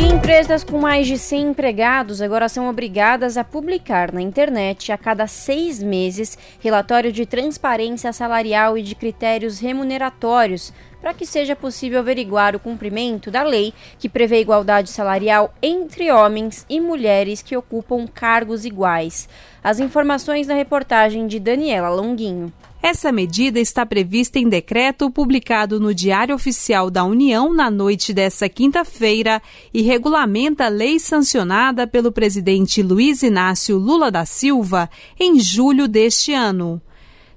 E empresas com mais de 100 empregados agora são obrigadas a publicar na internet a cada seis meses relatório de transparência salarial e de critérios remuneratórios para que seja possível averiguar o cumprimento da lei que prevê igualdade salarial entre homens e mulheres que ocupam cargos iguais. As informações na reportagem de Daniela Longuinho. Essa medida está prevista em decreto publicado no Diário Oficial da União na noite desta quinta-feira e regulamenta a lei sancionada pelo presidente Luiz Inácio Lula da Silva em julho deste ano.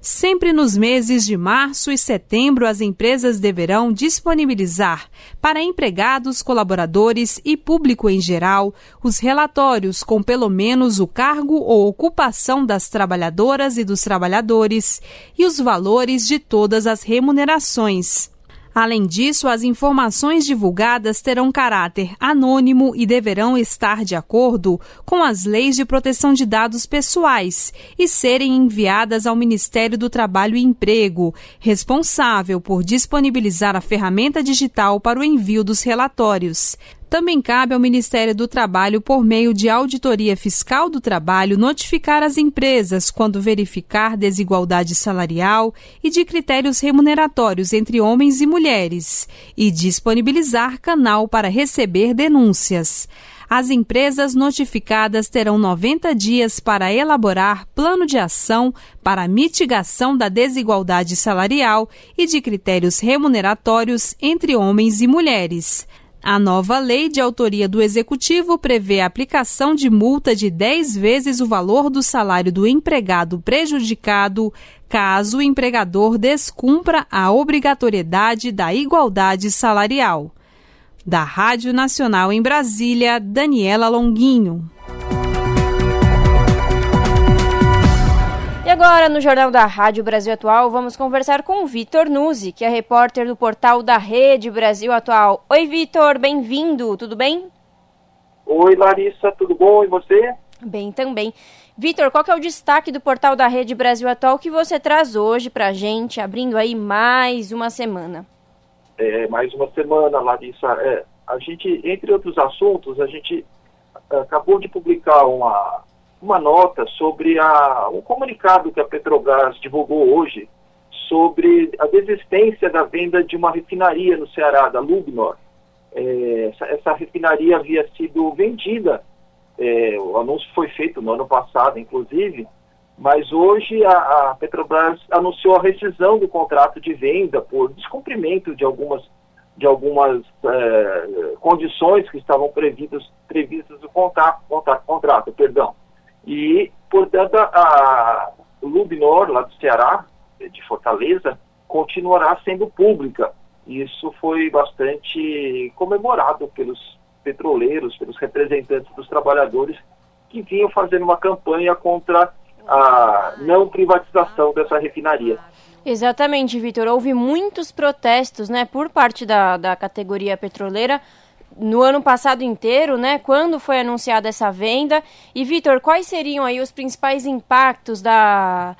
Sempre nos meses de março e setembro, as empresas deverão disponibilizar para empregados, colaboradores e público em geral os relatórios com pelo menos o cargo ou ocupação das trabalhadoras e dos trabalhadores e os valores de todas as remunerações. Além disso, as informações divulgadas terão caráter anônimo e deverão estar de acordo com as leis de proteção de dados pessoais e serem enviadas ao Ministério do Trabalho e Emprego, responsável por disponibilizar a ferramenta digital para o envio dos relatórios. Também cabe ao Ministério do Trabalho, por meio de auditoria fiscal do trabalho, notificar as empresas quando verificar desigualdade salarial e de critérios remuneratórios entre homens e mulheres, e disponibilizar canal para receber denúncias. As empresas notificadas terão 90 dias para elaborar plano de ação para mitigação da desigualdade salarial e de critérios remuneratórios entre homens e mulheres. A nova lei de autoria do Executivo prevê a aplicação de multa de 10 vezes o valor do salário do empregado prejudicado caso o empregador descumpra a obrigatoriedade da igualdade salarial. Da Rádio Nacional em Brasília, Daniela Longuinho. Agora, no Jornal da Rádio Brasil Atual, vamos conversar com o Vitor Nuzzi, que é repórter do portal da Rede Brasil Atual. Oi, Vitor, bem-vindo, tudo bem? Oi, Larissa, tudo bom? E você? Bem também. Vitor, qual é o destaque do portal da Rede Brasil Atual que você traz hoje para a gente, abrindo aí mais uma semana? É, mais uma semana, Larissa. É, a gente, entre outros assuntos, a gente acabou de publicar uma, uma nota sobre a, um comunicado que a Petrobras divulgou hoje sobre a desistência da venda de uma refinaria no Ceará, da Lubnor. É, essa, essa, refinaria havia sido vendida, é, o anúncio foi feito no ano passado, inclusive, mas hoje a, a Petrobras anunciou a rescisão do contrato de venda por descumprimento de algumas, de algumas é, condições que estavam previstas, previstas no contrato, contrato, contrato perdão. E, portanto, a Lubnor, lá do Ceará, de Fortaleza, continuará sendo pública. Isso foi bastante comemorado pelos petroleiros, pelos representantes dos trabalhadores que vinham fazendo uma campanha contra a não privatização dessa refinaria. Exatamente, Vitor. Houve muitos protestos né, por parte da, da categoria petroleira no ano passado inteiro, né? Quando foi anunciada essa venda? E Vitor, quais seriam aí os principais impactos da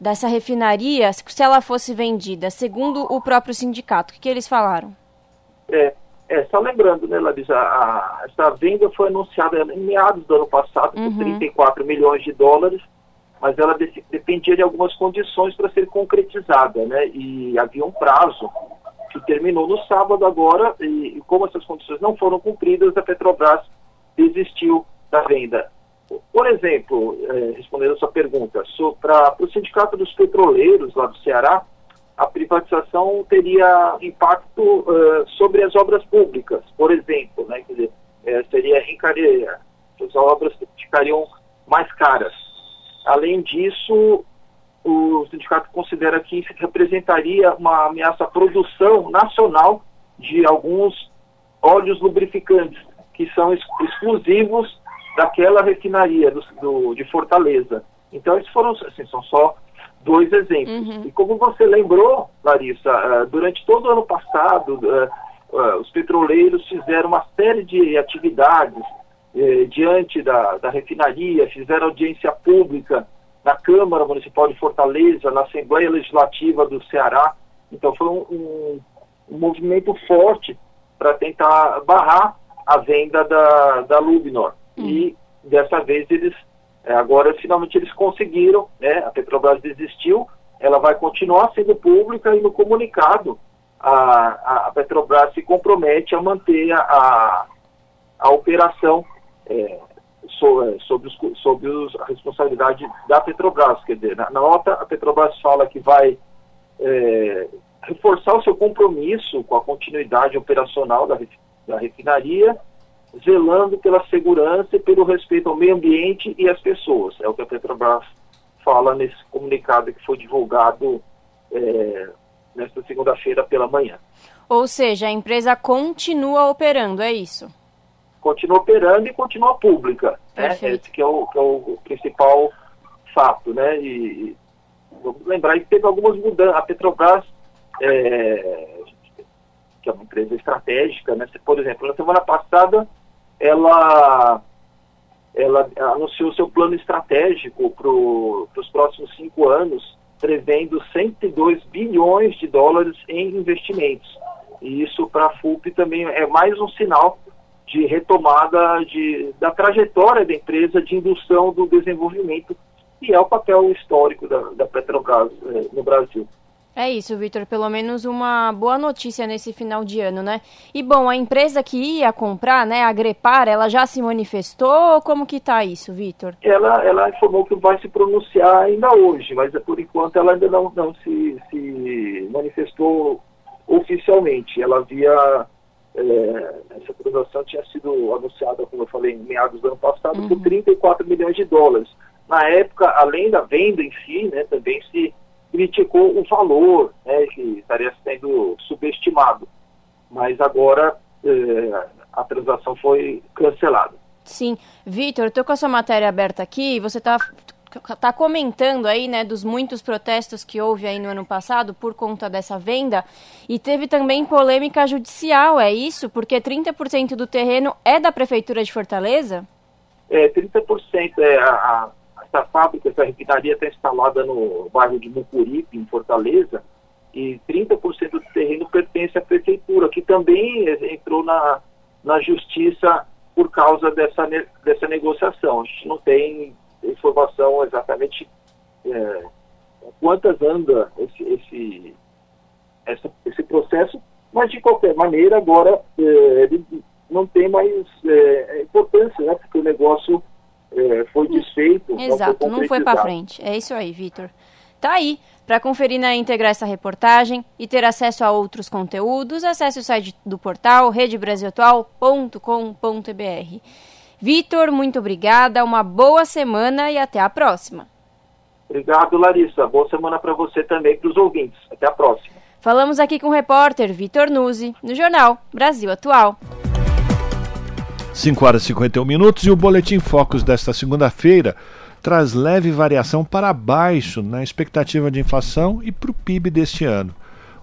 dessa refinaria se ela fosse vendida, segundo o próprio sindicato? O que, que eles falaram? É, é, só lembrando, né, Larissa, a, essa venda foi anunciada em meados do ano passado uhum. por 34 milhões de dólares, mas ela de, dependia de algumas condições para ser concretizada, né? E havia um prazo que terminou no sábado agora, e, como essas condições não foram cumpridas, a Petrobras desistiu da venda. Por exemplo, eh, respondendo a sua pergunta, para o Sindicato dos Petroleiros lá do Ceará, a privatização teria impacto uh, sobre as obras públicas, por exemplo, né, quer dizer, eh, seria encareia, as obras ficariam mais caras. Além disso, o sindicato considera que isso representaria uma ameaça à produção nacional de alguns óleos lubrificantes, que são exclusivos daquela refinaria do, do, de Fortaleza. Então, esses foram, assim, são só dois exemplos. Uhum. E como você lembrou, Larissa, uh, durante todo o ano passado, uh, uh, os petroleiros fizeram uma série de atividades eh, diante da, da refinaria, fizeram audiência pública, na Câmara Municipal de Fortaleza, na Assembleia Legislativa do Ceará. Então foi um, um, um movimento forte para tentar barrar a venda da, da Lubnor. Hum. E dessa vez eles, é, agora finalmente eles conseguiram, né? a Petrobras desistiu, ela vai continuar sendo pública e no comunicado a, a Petrobras se compromete a manter a, a, a operação é, sobre, sobre, os, sobre os, a responsabilidade da Petrobras. Quer dizer, na, na nota, a Petrobras fala que vai é, reforçar o seu compromisso com a continuidade operacional da, da refinaria, zelando pela segurança e pelo respeito ao meio ambiente e às pessoas. É o que a Petrobras fala nesse comunicado que foi divulgado é, nesta segunda-feira pela manhã. Ou seja, a empresa continua operando, é isso? Continua operando e continua pública. Né? Esse que é, o, que é o principal fato. Né? E, vamos lembrar que teve algumas mudanças. A Petrobras, é, que é uma empresa estratégica, né? por exemplo, na semana passada ela, ela anunciou seu plano estratégico para os próximos cinco anos, prevendo 102 bilhões de dólares em investimentos. E isso para a FUP também é mais um sinal de retomada de, da trajetória da empresa de indução do desenvolvimento, e é o papel histórico da, da Petrobras eh, no Brasil. É isso, Vitor. Pelo menos uma boa notícia nesse final de ano, né? E bom, a empresa que ia comprar, né, a Grepar, ela já se manifestou? Como que tá isso, Vitor? Ela, ela informou que vai se pronunciar ainda hoje, mas por enquanto ela ainda não, não se, se manifestou oficialmente. Ela havia é, essa transação tinha sido anunciada, como eu falei, em meados do ano passado, uhum. por 34 milhões de dólares. Na época, além da venda em si, né, também se criticou o valor, né, que estaria sendo subestimado. Mas agora é, a transação foi cancelada. Sim. Vitor, estou com a sua matéria aberta aqui, você está tá comentando aí, né, dos muitos protestos que houve aí no ano passado por conta dessa venda, e teve também polêmica judicial, é isso? Porque 30% do terreno é da Prefeitura de Fortaleza? É, 30% é a, a essa fábrica, essa refinaria está instalada no bairro de Mucuripe, em Fortaleza, e 30% do terreno pertence à prefeitura, que também entrou na, na justiça por causa dessa, dessa negociação. A gente não tem informação exatamente é, quantas anda esse, esse, essa, esse processo, mas de qualquer maneira agora é, ele não tem mais é, importância, né, porque o negócio é, foi desfeito. Exato, não foi, foi para frente. É isso aí, Vitor. Tá aí. Para conferir na íntegra essa reportagem e ter acesso a outros conteúdos, acesse o site do portal redebrasilatual.com.br. Vitor, muito obrigada, uma boa semana e até a próxima. Obrigado, Larissa. Boa semana para você também e para os ouvintes. Até a próxima. Falamos aqui com o repórter Vitor Nuzzi, no Jornal Brasil Atual. 5 horas e 51 minutos e o Boletim Focus desta segunda-feira traz leve variação para baixo na expectativa de inflação e para o PIB deste ano.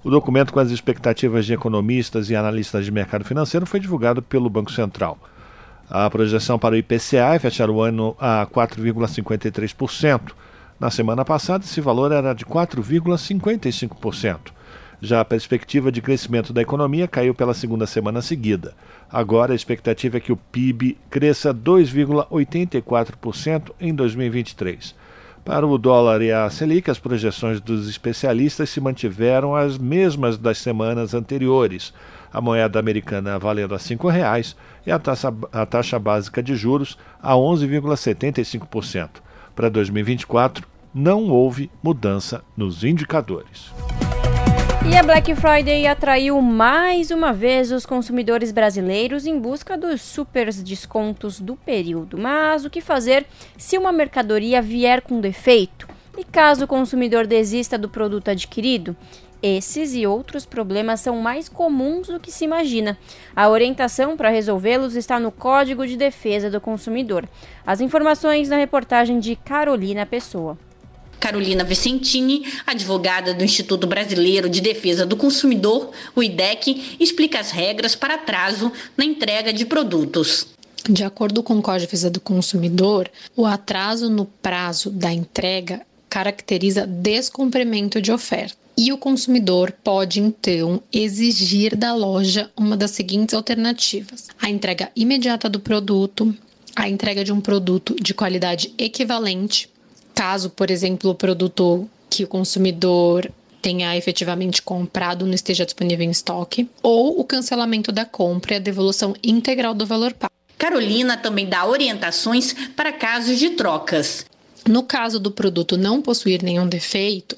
O documento com as expectativas de economistas e analistas de mercado financeiro foi divulgado pelo Banco Central. A projeção para o IPCA é fechar o ano a 4,53%. Na semana passada, esse valor era de 4,55%. Já a perspectiva de crescimento da economia caiu pela segunda semana seguida. Agora a expectativa é que o PIB cresça 2,84% em 2023. Para o dólar e a Selic, as projeções dos especialistas se mantiveram as mesmas das semanas anteriores. A moeda americana valendo a R$ 5,00 e a taxa, a taxa básica de juros a 11,75%. Para 2024, não houve mudança nos indicadores. E a Black Friday atraiu mais uma vez os consumidores brasileiros em busca dos super descontos do período. Mas o que fazer se uma mercadoria vier com defeito? E caso o consumidor desista do produto adquirido? Esses e outros problemas são mais comuns do que se imagina. A orientação para resolvê-los está no Código de Defesa do Consumidor. As informações na reportagem de Carolina Pessoa. Carolina Vicentini, advogada do Instituto Brasileiro de Defesa do Consumidor, o IDEC, explica as regras para atraso na entrega de produtos. De acordo com o Código de Defesa do Consumidor, o atraso no prazo da entrega caracteriza descumprimento de oferta. E o consumidor pode então exigir da loja uma das seguintes alternativas: a entrega imediata do produto, a entrega de um produto de qualidade equivalente Caso, por exemplo, o produto que o consumidor tenha efetivamente comprado não esteja disponível em estoque, ou o cancelamento da compra e a devolução integral do valor pago. Carolina também dá orientações para casos de trocas. No caso do produto não possuir nenhum defeito,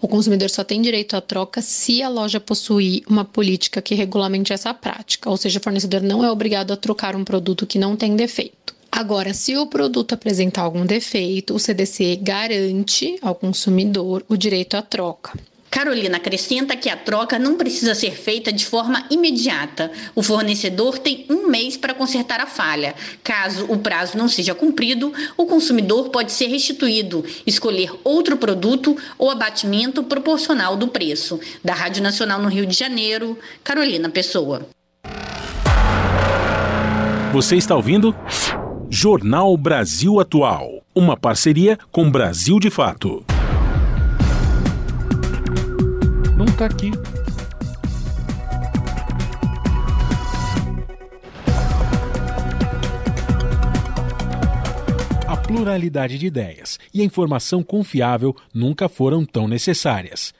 o consumidor só tem direito à troca se a loja possuir uma política que regulamente essa prática, ou seja, o fornecedor não é obrigado a trocar um produto que não tem defeito. Agora, se o produto apresentar algum defeito, o CDC garante ao consumidor o direito à troca. Carolina acrescenta que a troca não precisa ser feita de forma imediata. O fornecedor tem um mês para consertar a falha. Caso o prazo não seja cumprido, o consumidor pode ser restituído, escolher outro produto ou abatimento proporcional do preço. Da Rádio Nacional no Rio de Janeiro, Carolina Pessoa. Você está ouvindo? Jornal Brasil Atual. Uma parceria com Brasil de Fato. Não tá aqui. A pluralidade de ideias e a informação confiável nunca foram tão necessárias.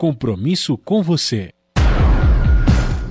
Compromisso com você.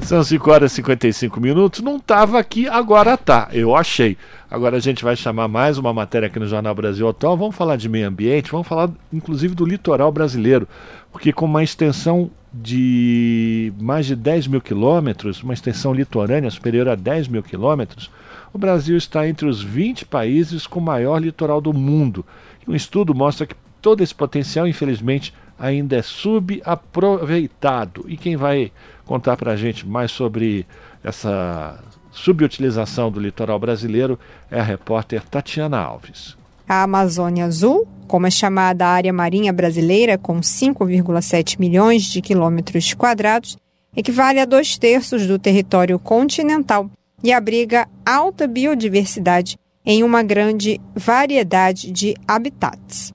São 5 horas e 55 minutos. Não estava aqui, agora tá. Eu achei. Agora a gente vai chamar mais uma matéria aqui no Jornal Brasil Atual. Vamos falar de meio ambiente, vamos falar inclusive do litoral brasileiro. Porque com uma extensão de mais de 10 mil quilômetros, uma extensão litorânea superior a 10 mil quilômetros, o Brasil está entre os 20 países com maior litoral do mundo. um estudo mostra que todo esse potencial, infelizmente, ainda é subaproveitado. E quem vai contar para a gente mais sobre essa subutilização do litoral brasileiro é a repórter Tatiana Alves. A Amazônia Azul, como é chamada a área marinha brasileira, com 5,7 milhões de quilômetros quadrados, equivale a dois terços do território continental e abriga alta biodiversidade em uma grande variedade de habitats.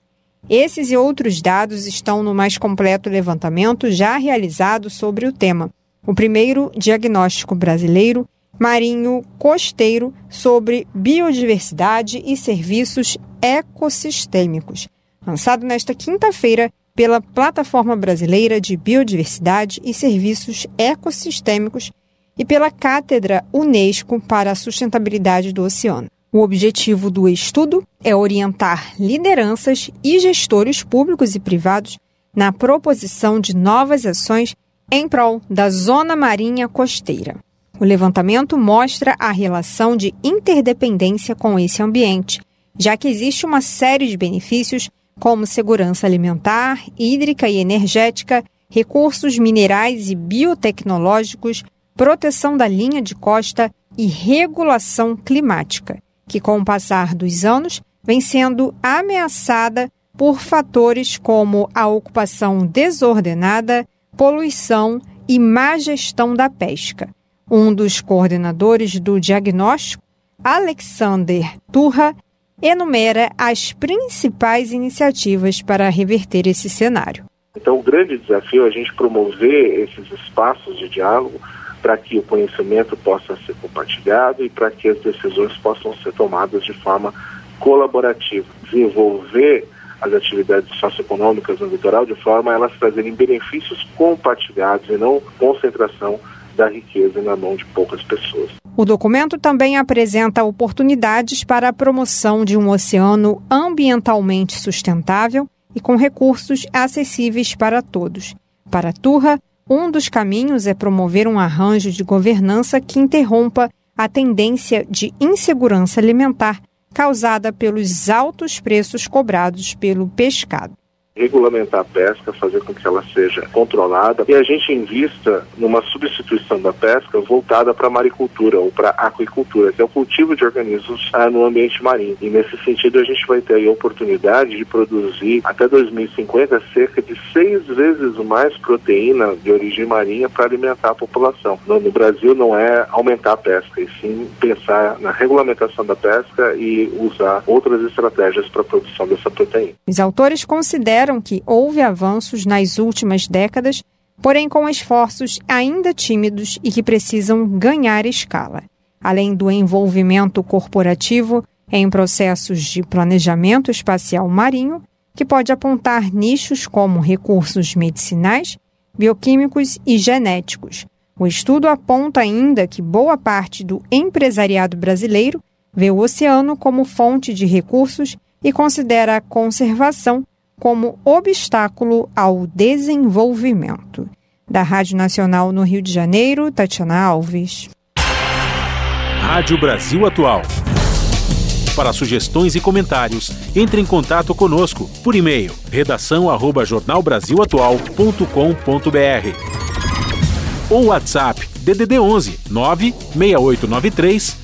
Esses e outros dados estão no mais completo levantamento já realizado sobre o tema. O primeiro diagnóstico brasileiro marinho costeiro sobre biodiversidade e serviços ecossistêmicos, lançado nesta quinta-feira pela Plataforma Brasileira de Biodiversidade e Serviços Ecossistêmicos e pela Cátedra Unesco para a Sustentabilidade do Oceano. O objetivo do estudo é orientar lideranças e gestores públicos e privados na proposição de novas ações em prol da zona marinha costeira. O levantamento mostra a relação de interdependência com esse ambiente, já que existe uma série de benefícios como segurança alimentar, hídrica e energética, recursos minerais e biotecnológicos, proteção da linha de costa e regulação climática que, com o passar dos anos, vem sendo ameaçada por fatores como a ocupação desordenada, poluição e má gestão da pesca. Um dos coordenadores do diagnóstico, Alexander Turra, enumera as principais iniciativas para reverter esse cenário. Então, o grande desafio é a gente promover esses espaços de diálogo para que o conhecimento possa ser compartilhado e para que as decisões possam ser tomadas de forma colaborativa. Desenvolver as atividades socioeconômicas no litoral de forma a elas trazerem benefícios compartilhados e não concentração da riqueza na mão de poucas pessoas. O documento também apresenta oportunidades para a promoção de um oceano ambientalmente sustentável e com recursos acessíveis para todos. Para Turra, um dos caminhos é promover um arranjo de governança que interrompa a tendência de insegurança alimentar causada pelos altos preços cobrados pelo pescado. Regulamentar a pesca, fazer com que ela seja controlada e a gente invista numa substituição da pesca voltada para a maricultura ou para a aquicultura, que é o cultivo de organismos ah, no ambiente marinho. E nesse sentido a gente vai ter a oportunidade de produzir até 2050 cerca de seis vezes mais proteína de origem marinha para alimentar a população. No, no Brasil não é aumentar a pesca, e sim pensar na regulamentação da pesca e usar outras estratégias para a produção dessa proteína. Os autores consideram que houve avanços nas últimas décadas, porém com esforços ainda tímidos e que precisam ganhar escala. Além do envolvimento corporativo em processos de planejamento espacial marinho, que pode apontar nichos como recursos medicinais, bioquímicos e genéticos. O estudo aponta ainda que boa parte do empresariado brasileiro vê o oceano como fonte de recursos e considera a conservação como obstáculo ao desenvolvimento. Da Rádio Nacional no Rio de Janeiro, Tatiana Alves. Rádio Brasil Atual. Para sugestões e comentários, entre em contato conosco por e-mail redação@jornalbrasilatual.com.br ou WhatsApp DDD 11 96893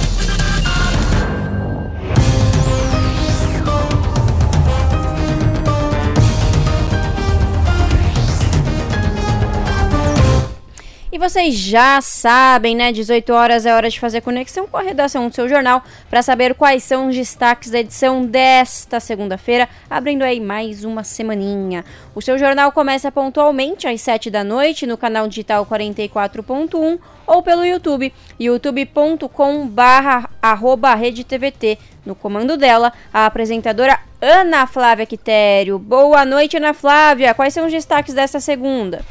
vocês já sabem, né? 18 horas é hora de fazer conexão com a redação do seu jornal para saber quais são os destaques da edição desta segunda-feira, abrindo aí mais uma semaninha. O seu jornal começa pontualmente às 7 da noite no canal digital 44.1 ou pelo YouTube, youtube.com barra redetvt. No comando dela, a apresentadora Ana Flávia Quitério. Boa noite, Ana Flávia. Quais são os destaques desta segunda?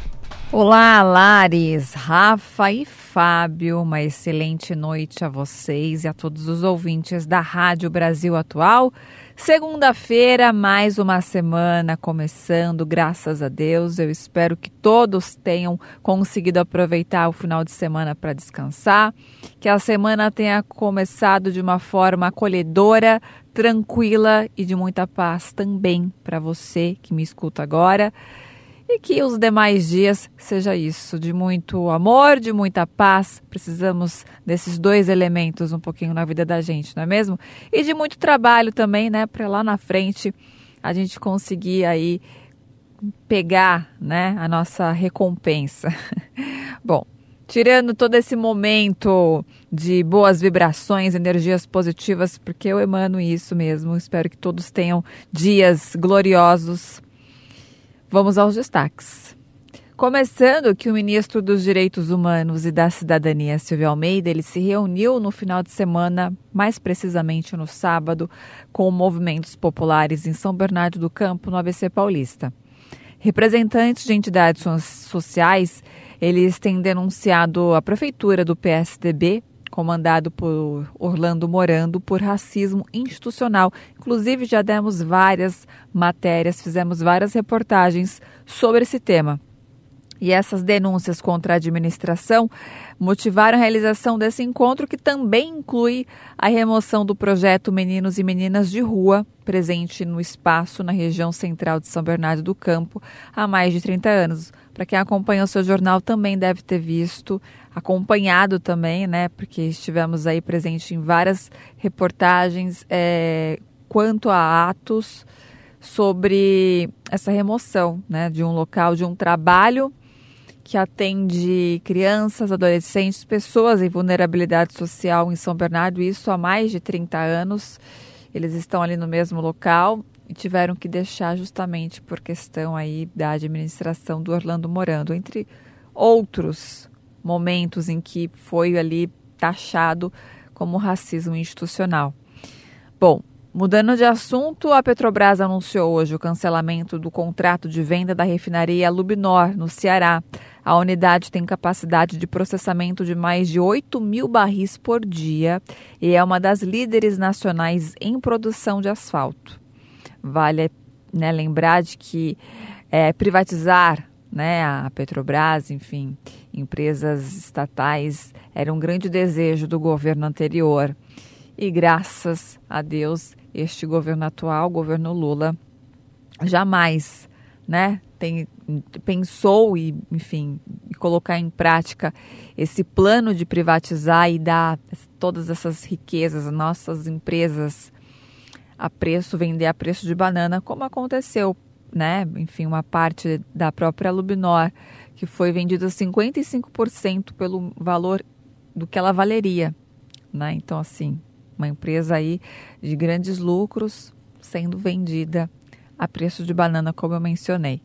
Olá, Lares, Rafa e Fábio. Uma excelente noite a vocês e a todos os ouvintes da Rádio Brasil Atual. Segunda-feira, mais uma semana começando, graças a Deus. Eu espero que todos tenham conseguido aproveitar o final de semana para descansar, que a semana tenha começado de uma forma acolhedora, tranquila e de muita paz também para você que me escuta agora e que os demais dias seja isso, de muito amor, de muita paz. Precisamos desses dois elementos um pouquinho na vida da gente, não é mesmo? E de muito trabalho também, né, para lá na frente a gente conseguir aí pegar, né, a nossa recompensa. Bom, tirando todo esse momento de boas vibrações, energias positivas, porque eu emano isso mesmo. Espero que todos tenham dias gloriosos Vamos aos destaques. Começando que o ministro dos Direitos Humanos e da Cidadania, Silvio Almeida, ele se reuniu no final de semana, mais precisamente no sábado, com movimentos populares em São Bernardo do Campo, no ABC Paulista. Representantes de entidades sociais, eles têm denunciado a prefeitura do PSDB comandado por Orlando Morando, por racismo institucional. Inclusive, já demos várias matérias, fizemos várias reportagens sobre esse tema. E essas denúncias contra a administração motivaram a realização desse encontro, que também inclui a remoção do projeto Meninos e Meninas de Rua, presente no espaço na região central de São Bernardo do Campo há mais de 30 anos. Para quem acompanha o seu jornal também deve ter visto, acompanhado também, né? Porque estivemos aí presente em várias reportagens é, quanto a atos sobre essa remoção, né? De um local, de um trabalho que atende crianças, adolescentes, pessoas em vulnerabilidade social em São Bernardo, isso há mais de 30 anos. Eles estão ali no mesmo local e tiveram que deixar justamente por questão aí da administração do Orlando Morando, entre outros momentos em que foi ali taxado como racismo institucional. Bom, Mudando de assunto, a Petrobras anunciou hoje o cancelamento do contrato de venda da refinaria Lubinor, no Ceará. A unidade tem capacidade de processamento de mais de 8 mil barris por dia e é uma das líderes nacionais em produção de asfalto. Vale né, lembrar de que é, privatizar né, a Petrobras, enfim, empresas estatais, era um grande desejo do governo anterior. E graças a Deus, este governo atual, o governo Lula, jamais, né, tem, pensou e, enfim, colocar em prática esse plano de privatizar e dar todas essas riquezas, nossas empresas a preço, vender a preço de banana, como aconteceu né, enfim, uma parte da própria Lubinor, que foi vendida 55% pelo valor do que ela valeria, né? Então, assim, uma empresa aí de grandes lucros sendo vendida a preço de banana, como eu mencionei.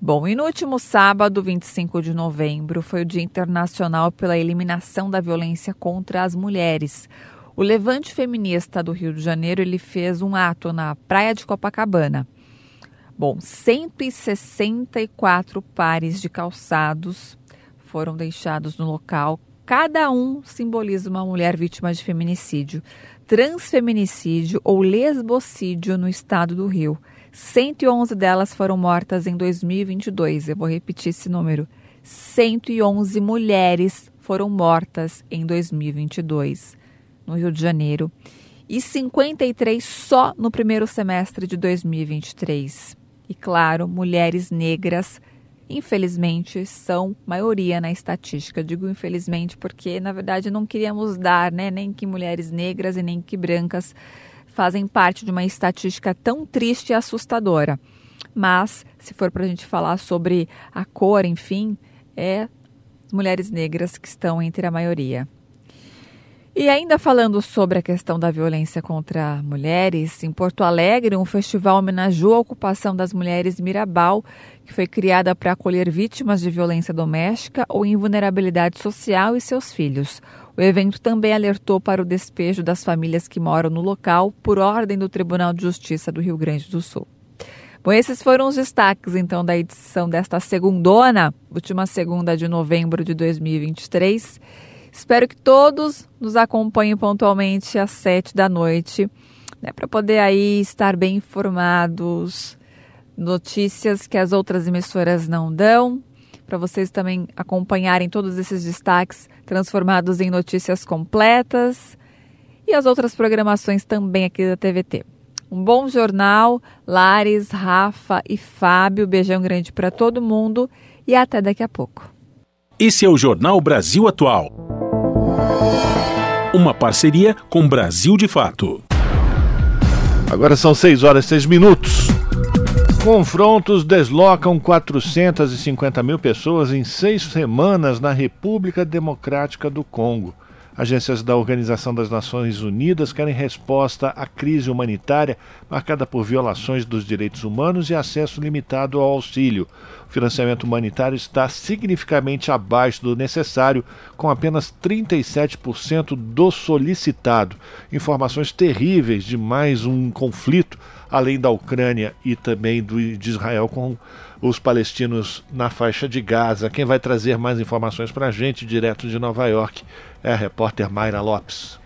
Bom, e no último sábado, 25 de novembro, foi o Dia Internacional pela Eliminação da Violência contra as Mulheres. O Levante Feminista do Rio de Janeiro ele fez um ato na Praia de Copacabana. Bom, 164 pares de calçados foram deixados no local. Cada um simboliza uma mulher vítima de feminicídio, transfeminicídio ou lesbocídio no estado do Rio. 111 delas foram mortas em 2022. Eu vou repetir esse número. 111 mulheres foram mortas em 2022 no Rio de Janeiro e 53 só no primeiro semestre de 2023. E claro, mulheres negras, infelizmente, são maioria na estatística. Digo infelizmente porque, na verdade, não queríamos dar, né, nem que mulheres negras e nem que brancas fazem parte de uma estatística tão triste e assustadora. Mas, se for para a gente falar sobre a cor, enfim, é mulheres negras que estão entre a maioria. E ainda falando sobre a questão da violência contra mulheres, em Porto Alegre, um festival homenageou a ocupação das mulheres Mirabal, que foi criada para acolher vítimas de violência doméstica ou invulnerabilidade social e seus filhos. O evento também alertou para o despejo das famílias que moram no local por ordem do Tribunal de Justiça do Rio Grande do Sul. Bom, esses foram os destaques então da edição desta segundona, última segunda de novembro de 2023. Espero que todos nos acompanhem pontualmente às sete da noite, né, para poder aí estar bem informados, notícias que as outras emissoras não dão, para vocês também acompanharem todos esses destaques transformados em notícias completas e as outras programações também aqui da TVT. Um bom jornal, Lares, Rafa e Fábio. Beijão grande para todo mundo e até daqui a pouco. Esse é o Jornal Brasil Atual. Uma parceria com Brasil de Fato. Agora são 6 horas e 6 minutos. Confrontos deslocam 450 mil pessoas em seis semanas na República Democrática do Congo. Agências da Organização das Nações Unidas querem resposta à crise humanitária marcada por violações dos direitos humanos e acesso limitado ao auxílio. O financiamento humanitário está significativamente abaixo do necessário, com apenas 37% do solicitado. Informações terríveis de mais um conflito, além da Ucrânia e também do, de Israel com os palestinos na faixa de Gaza. Quem vai trazer mais informações para a gente, direto de Nova York, é a repórter Mayra Lopes.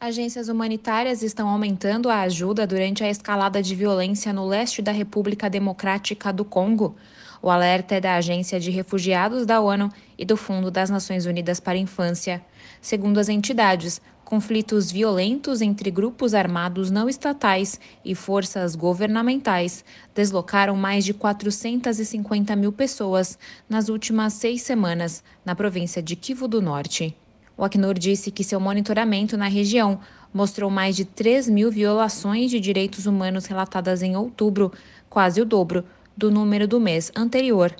Agências humanitárias estão aumentando a ajuda durante a escalada de violência no leste da República Democrática do Congo. O alerta é da Agência de Refugiados da ONU e do Fundo das Nações Unidas para a Infância. Segundo as entidades, conflitos violentos entre grupos armados não estatais e forças governamentais deslocaram mais de 450 mil pessoas nas últimas seis semanas na província de Kivu do Norte. O Acnur disse que seu monitoramento na região mostrou mais de 3 mil violações de direitos humanos relatadas em outubro, quase o dobro do número do mês anterior.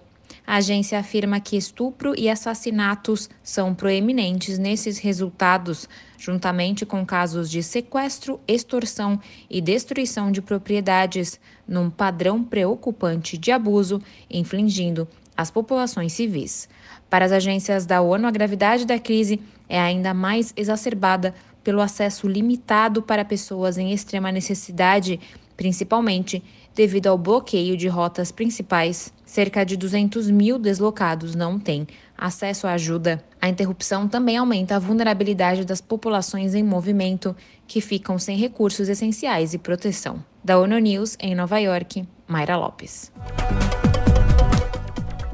A agência afirma que estupro e assassinatos são proeminentes nesses resultados, juntamente com casos de sequestro, extorsão e destruição de propriedades, num padrão preocupante de abuso infligindo às populações civis. Para as agências da ONU, a gravidade da crise é ainda mais exacerbada pelo acesso limitado para pessoas em extrema necessidade, principalmente devido ao bloqueio de rotas principais. Cerca de 200 mil deslocados não têm acesso à ajuda. A interrupção também aumenta a vulnerabilidade das populações em movimento, que ficam sem recursos essenciais e proteção. Da ONU News, em Nova York, Mayra Lopes.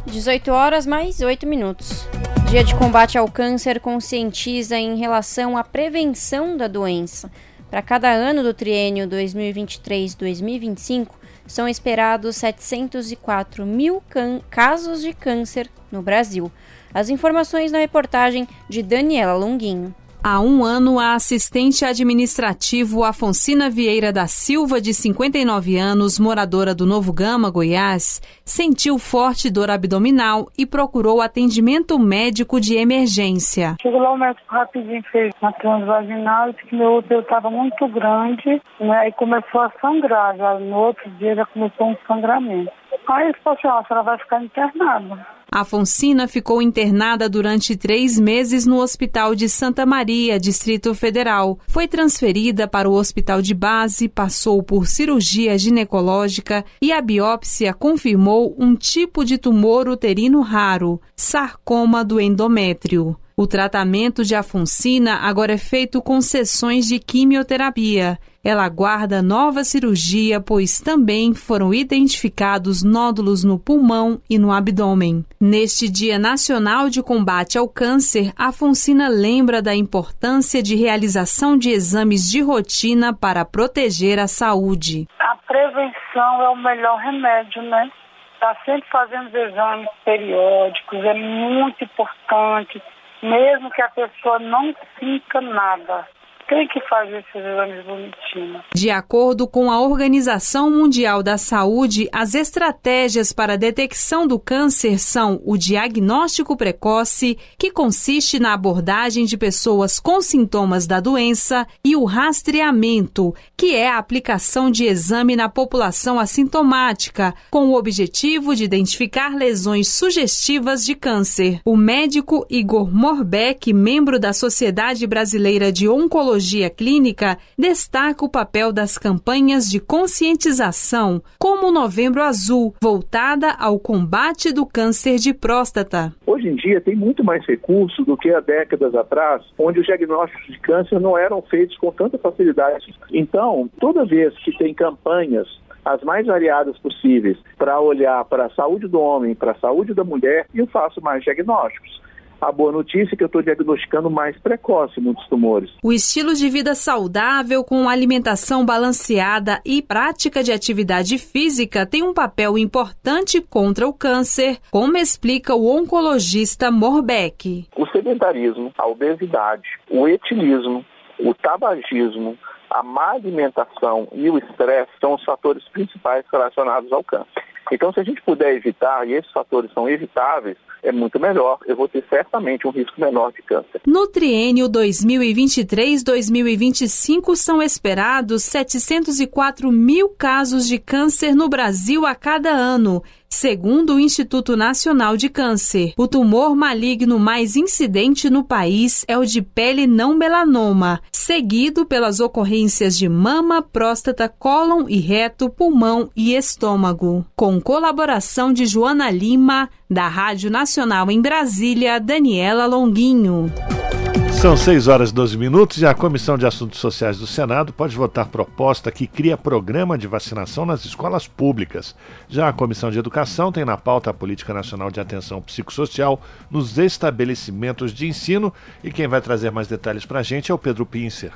18 horas mais 8 minutos. Dia de combate ao câncer conscientiza em relação à prevenção da doença. Para cada ano do triênio 2023-2025, são esperados 704 mil casos de câncer no Brasil. As informações na reportagem de Daniela Longuinho. Há um ano, a assistente administrativo Afonsina Vieira da Silva, de 59 anos, moradora do Novo Gama, Goiás, sentiu forte dor abdominal e procurou atendimento médico de emergência. Chegou lá o médico rapidinho, fez uma transvaginal, disse que meu útero estava muito grande, né, e começou a sangrar. Já no outro dia já começou um sangramento. Aí ele falou assim, ó, a senhora vai ficar internada. Afonsina ficou internada durante três meses no Hospital de Santa Maria, Distrito Federal. Foi transferida para o Hospital de Base, passou por cirurgia ginecológica e a biópsia confirmou um tipo de tumor uterino raro, sarcoma do endométrio. O tratamento de Afonsina agora é feito com sessões de quimioterapia ela aguarda nova cirurgia, pois também foram identificados nódulos no pulmão e no abdômen. Neste Dia Nacional de Combate ao Câncer, a Fonsina lembra da importância de realização de exames de rotina para proteger a saúde. A prevenção é o melhor remédio, né? Está sempre fazendo exames periódicos, é muito importante, mesmo que a pessoa não sinta nada tem que fazer esses exames bonitinhos. De acordo com a Organização Mundial da Saúde, as estratégias para a detecção do câncer são o diagnóstico precoce, que consiste na abordagem de pessoas com sintomas da doença, e o rastreamento, que é a aplicação de exame na população assintomática, com o objetivo de identificar lesões sugestivas de câncer. O médico Igor Morbeck, membro da Sociedade Brasileira de Oncologia, Oncologia Clínica destaca o papel das campanhas de conscientização, como o Novembro Azul, voltada ao combate do câncer de próstata. Hoje em dia tem muito mais recursos do que há décadas atrás, onde os diagnósticos de câncer não eram feitos com tanta facilidade. Então, toda vez que tem campanhas as mais variadas possíveis para olhar para a saúde do homem, para a saúde da mulher, eu faço mais diagnósticos. A boa notícia é que eu estou diagnosticando mais precoce muitos tumores. O estilo de vida saudável, com alimentação balanceada e prática de atividade física tem um papel importante contra o câncer, como explica o oncologista Morbeck. O sedentarismo, a obesidade, o etilismo, o tabagismo, a má alimentação e o estresse são os fatores principais relacionados ao câncer. Então, se a gente puder evitar, e esses fatores são evitáveis, é muito melhor. Eu vou ter certamente um risco menor de câncer. No triênio 2023-2025 são esperados 704 mil casos de câncer no Brasil a cada ano. Segundo o Instituto Nacional de Câncer, o tumor maligno mais incidente no país é o de pele não melanoma, seguido pelas ocorrências de mama, próstata, cólon e reto, pulmão e estômago. Com colaboração de Joana Lima, da Rádio Nacional em Brasília, Daniela Longuinho. São 6 horas e 12 minutos e a Comissão de Assuntos Sociais do Senado pode votar proposta que cria programa de vacinação nas escolas públicas. Já a Comissão de Educação tem na pauta a Política Nacional de Atenção Psicossocial nos estabelecimentos de ensino e quem vai trazer mais detalhes para a gente é o Pedro Pincer.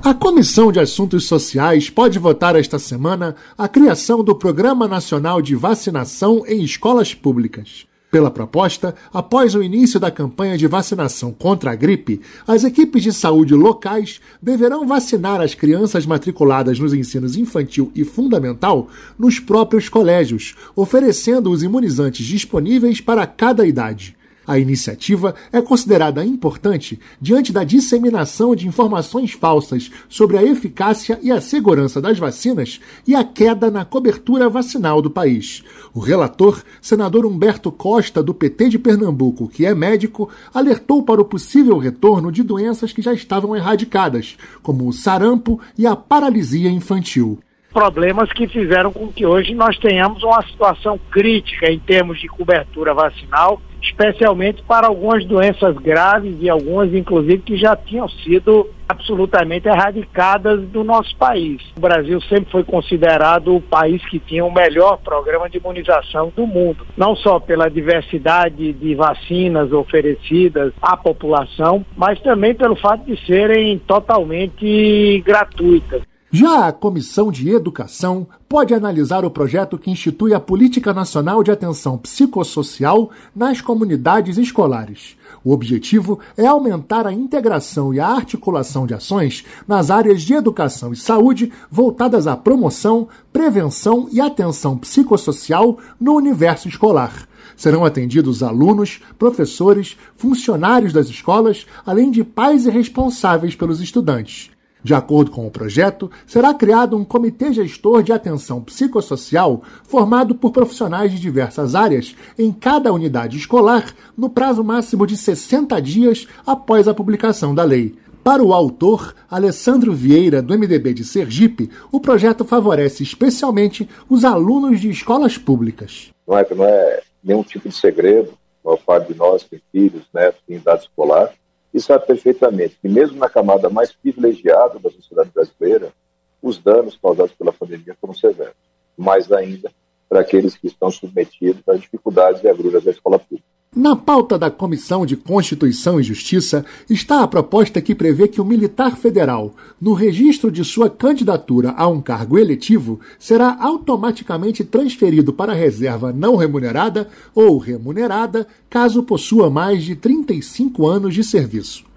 A Comissão de Assuntos Sociais pode votar esta semana a criação do Programa Nacional de Vacinação em Escolas Públicas. Pela proposta, após o início da campanha de vacinação contra a gripe, as equipes de saúde locais deverão vacinar as crianças matriculadas nos ensinos infantil e fundamental nos próprios colégios, oferecendo os imunizantes disponíveis para cada idade. A iniciativa é considerada importante diante da disseminação de informações falsas sobre a eficácia e a segurança das vacinas e a queda na cobertura vacinal do país. O relator, senador Humberto Costa, do PT de Pernambuco, que é médico, alertou para o possível retorno de doenças que já estavam erradicadas, como o sarampo e a paralisia infantil problemas que fizeram com que hoje nós tenhamos uma situação crítica em termos de cobertura vacinal especialmente para algumas doenças graves e algumas, inclusive, que já tinham sido absolutamente erradicadas do nosso país. O Brasil sempre foi considerado o país que tinha o melhor programa de imunização do mundo, não só pela diversidade de vacinas oferecidas à população, mas também pelo fato de serem totalmente gratuitas. Já a Comissão de Educação pode analisar o projeto que institui a Política Nacional de Atenção Psicossocial nas comunidades escolares. O objetivo é aumentar a integração e a articulação de ações nas áreas de educação e saúde voltadas à promoção, prevenção e atenção psicossocial no universo escolar. Serão atendidos alunos, professores, funcionários das escolas, além de pais e responsáveis pelos estudantes. De acordo com o projeto, será criado um comitê gestor de atenção psicossocial formado por profissionais de diversas áreas em cada unidade escolar no prazo máximo de 60 dias após a publicação da lei. Para o autor, Alessandro Vieira, do MDB de Sergipe, o projeto favorece especialmente os alunos de escolas públicas. Não é, não é nenhum tipo de segredo, a maior parte de nós tem filhos, netos em idade escolar, e sabe perfeitamente que, mesmo na camada mais privilegiada da sociedade brasileira, os danos causados pela pandemia foram severos. Mais ainda para aqueles que estão submetidos às dificuldades e agruras da escola pública. Na pauta da Comissão de Constituição e Justiça está a proposta que prevê que o militar federal, no registro de sua candidatura a um cargo eletivo, será automaticamente transferido para a reserva não remunerada ou remunerada caso possua mais de 35 anos de serviço.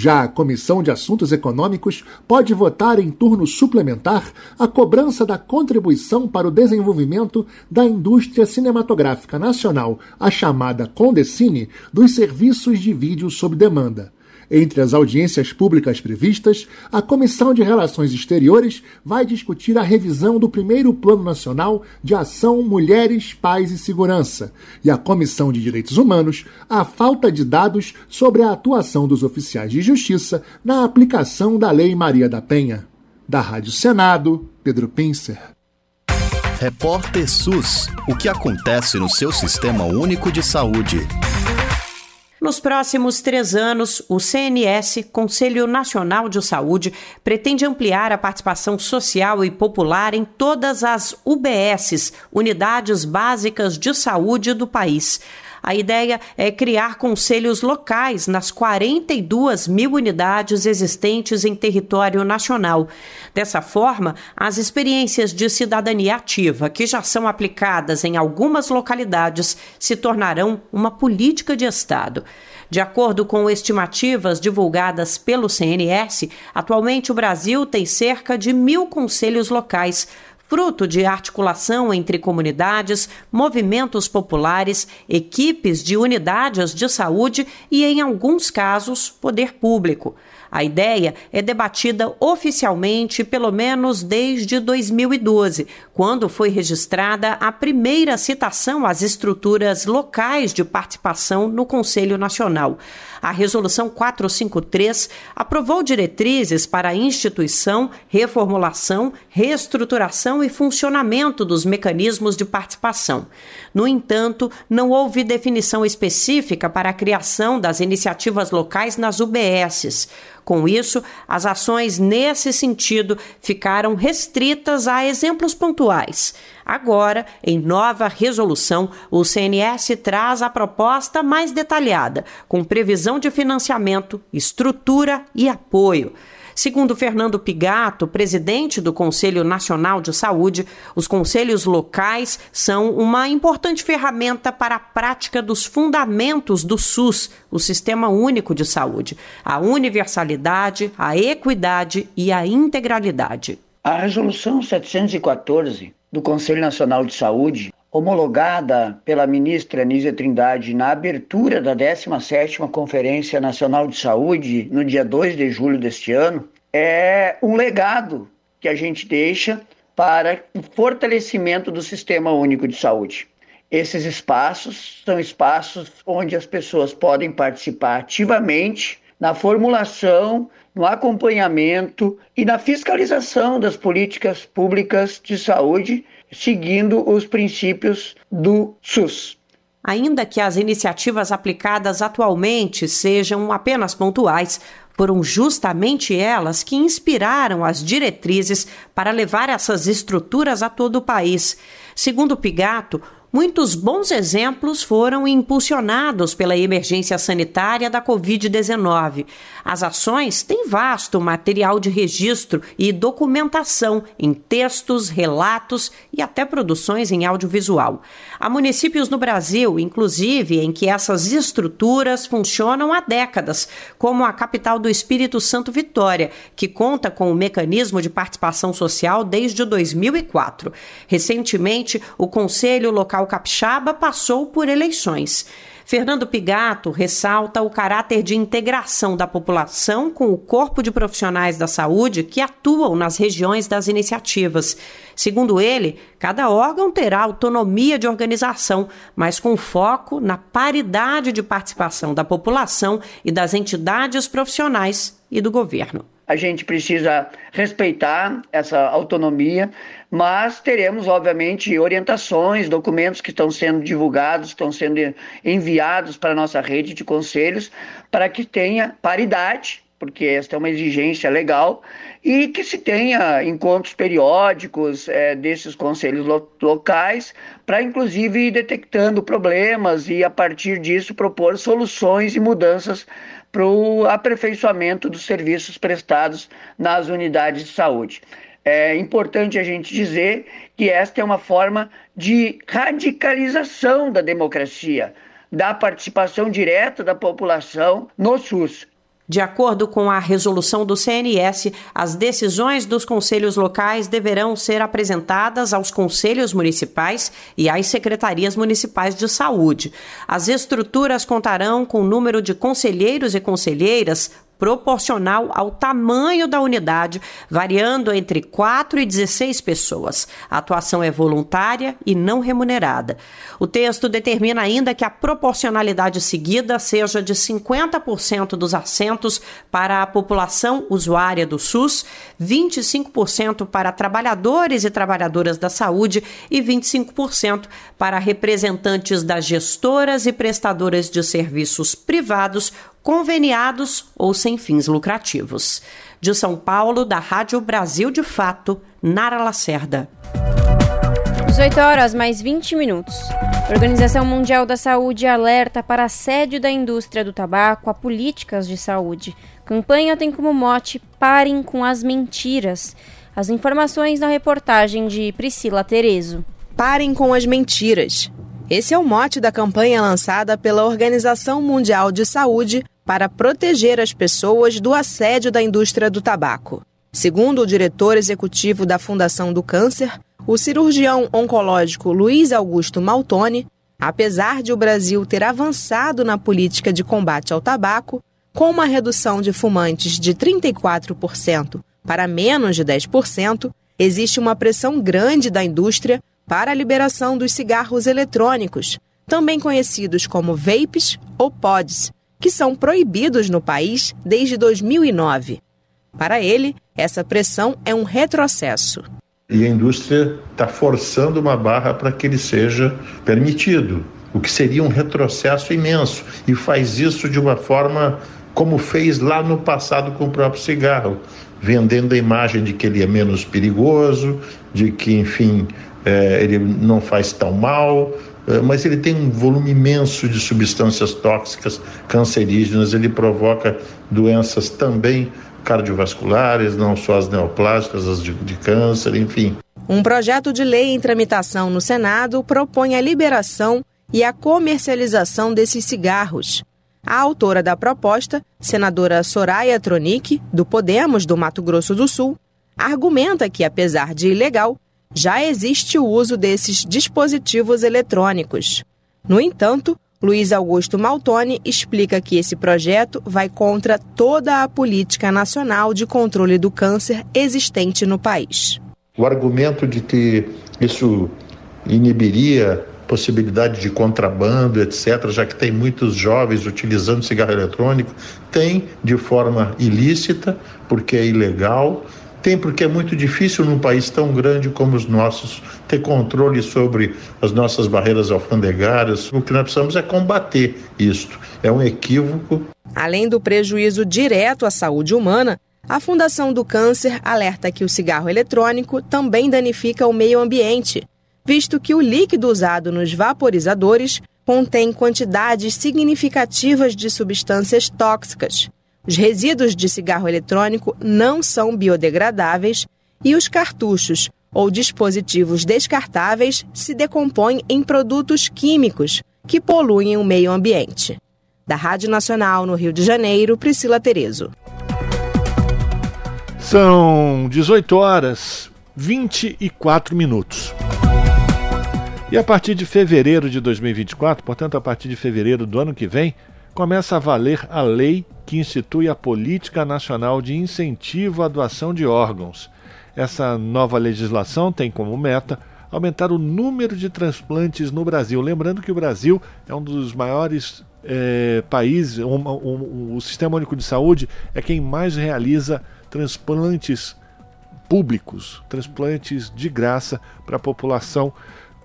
Já a Comissão de Assuntos Econômicos pode votar em turno suplementar a cobrança da contribuição para o desenvolvimento da indústria cinematográfica nacional, a chamada Condecine, dos serviços de vídeo sob demanda. Entre as audiências públicas previstas, a Comissão de Relações Exteriores vai discutir a revisão do primeiro Plano Nacional de Ação Mulheres, Paz e Segurança, e a Comissão de Direitos Humanos a falta de dados sobre a atuação dos oficiais de justiça na aplicação da Lei Maria da Penha. Da Rádio Senado, Pedro Pincer. Repórter SUS: O que acontece no seu sistema único de saúde? Nos próximos três anos, o CNS, Conselho Nacional de Saúde, pretende ampliar a participação social e popular em todas as UBSs, Unidades Básicas de Saúde do país. A ideia é criar conselhos locais nas 42 mil unidades existentes em território nacional. Dessa forma, as experiências de cidadania ativa que já são aplicadas em algumas localidades se tornarão uma política de Estado. De acordo com estimativas divulgadas pelo CNS, atualmente o Brasil tem cerca de mil conselhos locais, fruto de articulação entre comunidades, movimentos populares, equipes de unidades de saúde e, em alguns casos, poder público. A ideia é debatida oficialmente pelo menos desde 2012, quando foi registrada a primeira citação às estruturas locais de participação no Conselho Nacional. A Resolução 453 aprovou diretrizes para a instituição, reformulação, reestruturação e funcionamento dos mecanismos de participação. No entanto, não houve definição específica para a criação das iniciativas locais nas UBSs. Com isso, as ações nesse sentido ficaram restritas a exemplos pontuais. Agora, em nova resolução, o CNS traz a proposta mais detalhada, com previsão de financiamento, estrutura e apoio. Segundo Fernando Pigato, presidente do Conselho Nacional de Saúde, os conselhos locais são uma importante ferramenta para a prática dos fundamentos do SUS, o Sistema Único de Saúde, a universalidade, a equidade e a integralidade. A Resolução 714 do Conselho Nacional de Saúde homologada pela ministra Nízia Trindade na abertura da 17ª Conferência Nacional de Saúde, no dia 2 de julho deste ano, é um legado que a gente deixa para o fortalecimento do Sistema Único de Saúde. Esses espaços são espaços onde as pessoas podem participar ativamente na formulação, no acompanhamento e na fiscalização das políticas públicas de saúde, seguindo os princípios do SUS. Ainda que as iniciativas aplicadas atualmente sejam apenas pontuais, foram justamente elas que inspiraram as diretrizes para levar essas estruturas a todo o país. Segundo Pigato, Muitos bons exemplos foram impulsionados pela emergência sanitária da Covid-19. As ações têm vasto material de registro e documentação em textos, relatos e até produções em audiovisual. Há municípios no Brasil, inclusive, em que essas estruturas funcionam há décadas, como a capital do Espírito Santo Vitória, que conta com o mecanismo de participação social desde 2004. Recentemente, o Conselho Local Capixaba passou por eleições. Fernando Pigato ressalta o caráter de integração da população com o corpo de profissionais da saúde que atuam nas regiões das iniciativas. Segundo ele, cada órgão terá autonomia de organização, mas com foco na paridade de participação da população e das entidades profissionais e do governo. A gente precisa respeitar essa autonomia, mas teremos, obviamente, orientações, documentos que estão sendo divulgados, estão sendo enviados para a nossa rede de conselhos, para que tenha paridade, porque esta é uma exigência legal, e que se tenha encontros periódicos é, desses conselhos lo locais, para inclusive ir detectando problemas e, a partir disso, propor soluções e mudanças para o aperfeiçoamento dos serviços prestados nas unidades de saúde. É importante a gente dizer que esta é uma forma de radicalização da democracia, da participação direta da população no SUS. De acordo com a resolução do CNS, as decisões dos conselhos locais deverão ser apresentadas aos conselhos municipais e às secretarias municipais de saúde. As estruturas contarão com o número de conselheiros e conselheiras proporcional ao tamanho da unidade, variando entre 4 e 16 pessoas. A atuação é voluntária e não remunerada. O texto determina ainda que a proporcionalidade seguida seja de 50% dos assentos para a população usuária do SUS, 25% para trabalhadores e trabalhadoras da saúde e 25% para representantes das gestoras e prestadoras de serviços privados conveniados ou sem fins lucrativos. De São Paulo, da Rádio Brasil de Fato, Nara Lacerda. 18 horas mais 20 minutos. A Organização Mundial da Saúde alerta para assédio da indústria do tabaco a políticas de saúde. campanha tem como mote Parem com as mentiras. As informações na reportagem de Priscila Terezo. Parem com as mentiras. Esse é o mote da campanha lançada pela Organização Mundial de Saúde para proteger as pessoas do assédio da indústria do tabaco. Segundo o diretor executivo da Fundação do Câncer, o cirurgião oncológico Luiz Augusto Maltoni, apesar de o Brasil ter avançado na política de combate ao tabaco, com uma redução de fumantes de 34% para menos de 10%, existe uma pressão grande da indústria para a liberação dos cigarros eletrônicos, também conhecidos como vapes ou pods, que são proibidos no país desde 2009. Para ele, essa pressão é um retrocesso. E a indústria está forçando uma barra para que ele seja permitido, o que seria um retrocesso imenso. E faz isso de uma forma como fez lá no passado com o próprio cigarro, vendendo a imagem de que ele é menos perigoso, de que, enfim, é, ele não faz tão mal, mas ele tem um volume imenso de substâncias tóxicas cancerígenas, ele provoca doenças também cardiovasculares, não só as neoplásicas, as de, de câncer, enfim. Um projeto de lei em tramitação no Senado propõe a liberação e a comercialização desses cigarros. A autora da proposta, senadora Soraya Tronic, do Podemos do Mato Grosso do Sul, argumenta que, apesar de ilegal, já existe o uso desses dispositivos eletrônicos. No entanto, Luiz Augusto Maltoni explica que esse projeto vai contra toda a política nacional de controle do câncer existente no país. O argumento de que isso inibiria possibilidade de contrabando, etc., já que tem muitos jovens utilizando cigarro eletrônico, tem de forma ilícita, porque é ilegal, Tem porque é muito difícil num país tão grande como os nossos ter controle sobre as nossas barreiras alfandegárias. O que nós precisamos é combater isto. É um equívoco. Além do prejuízo direto à saúde humana, a Fundação do Câncer alerta que o cigarro eletrônico também danifica o meio ambiente, visto que o líquido usado nos vaporizadores contém quantidades significativas de substâncias tóxicas. Os resíduos de cigarro eletrônico não são biodegradáveis e os cartuchos ou dispositivos descartáveis se decompõem em produtos químicos que poluem o meio ambiente. Da Rádio Nacional no Rio de Janeiro, Priscila Terezo. São 18 horas 24 minutos. E a partir de fevereiro de 2024, portanto, a partir de fevereiro do ano que vem, começa a valer a lei que institui a Política Nacional de Incentivo à Doação de Órgãos. Essa nova legislação tem como meta aumentar o número de transplantes no Brasil. Lembrando que o Brasil é um dos maiores é, países, um, um, um, o Sistema Único de Saúde é quem mais realiza transplantes públicos, transplantes de graça para a população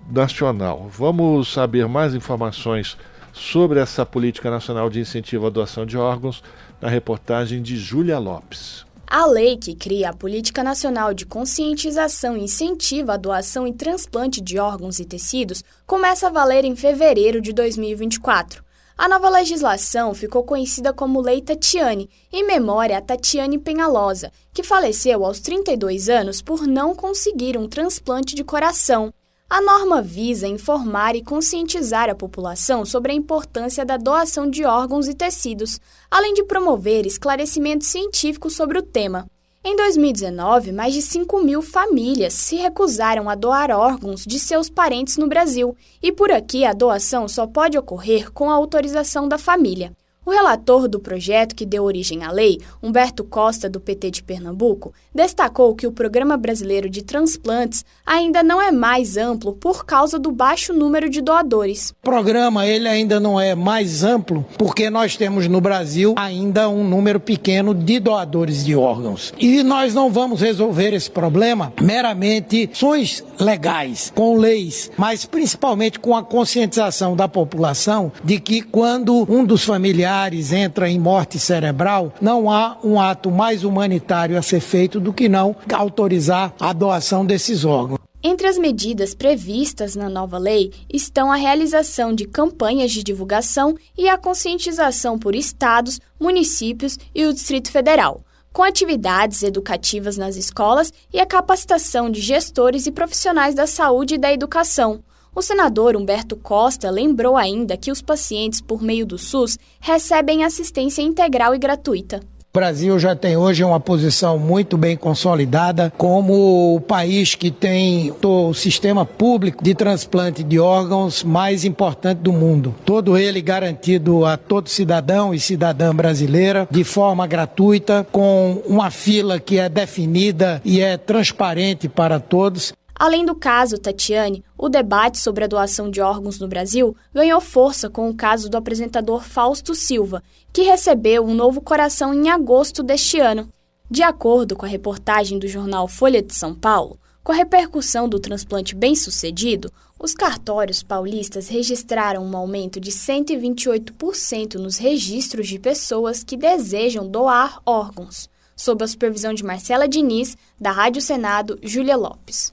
nacional. Vamos saber mais informações sobre essa política nacional de incentivo à doação de órgãos na reportagem de Júlia Lopes. A lei que cria a Política Nacional de Conscientização e Incentivo à Doação e Transplante de Órgãos e Tecidos começa a valer em fevereiro de 2024. A nova legislação ficou conhecida como Lei Tatiane, em memória a Tatiane Penhalosa, que faleceu aos 32 anos por não conseguir um transplante de coração. A norma visa informar e conscientizar a população sobre a importância da doação de órgãos e tecidos, além de promover esclarecimento científico sobre o tema. Em 2019, mais de 5 mil famílias se recusaram a doar órgãos de seus parentes no Brasil, e por aqui a doação só pode ocorrer com a autorização da família. O relator do projeto que deu origem à lei, Humberto Costa, do PT de Pernambuco, destacou que o Programa Brasileiro de Transplantes ainda não é mais amplo por causa do baixo número de doadores. O programa ele ainda não é mais amplo porque nós temos no Brasil ainda um número pequeno de doadores de órgãos. E nós não vamos resolver esse problema meramente ações legais, com leis, mas principalmente com a conscientização da população de que quando um dos familiares entra em morte cerebral, não há um ato mais humanitário a ser feito do que não autorizar a doação desses órgãos. Entre as medidas previstas na nova lei estão a realização de campanhas de divulgação e a conscientização por estados, municípios e o Distrito Federal, com atividades educativas nas escolas e a capacitação de gestores e profissionais da saúde e da educação. O senador Humberto Costa lembrou ainda que os pacientes por meio do SUS recebem assistência integral e gratuita. O Brasil já tem hoje uma posição muito bem consolidada como o país que tem o sistema público de transplante de órgãos mais importante do mundo. Todo ele garantido a todo cidadão e cidadã brasileira de forma gratuita, com uma fila que é definida e é transparente para todos. Além do caso Tatiane, o debate sobre a doação de órgãos no Brasil ganhou força com o caso do apresentador Fausto Silva, que recebeu um novo coração em agosto deste ano. De acordo com a reportagem do jornal Folha de São Paulo, com a repercussão do transplante bem-sucedido, os cartórios paulistas registraram um aumento de 128% nos registros de pessoas que desejam doar órgãos, sob a supervisão de Marcela Diniz, da Rádio Senado, Júlia Lopes.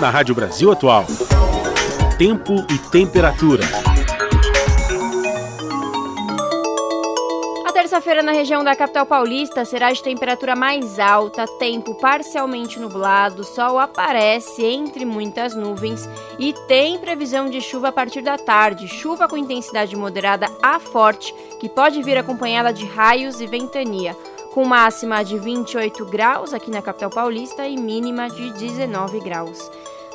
na Rádio Brasil Atual. Tempo e temperatura. A terça-feira na região da capital paulista será de temperatura mais alta, tempo parcialmente nublado, sol aparece entre muitas nuvens e tem previsão de chuva a partir da tarde, chuva com intensidade moderada a forte, que pode vir acompanhada de raios e ventania. com máxima de 28 graus aqui na capital paulista e mínima de 19 graus.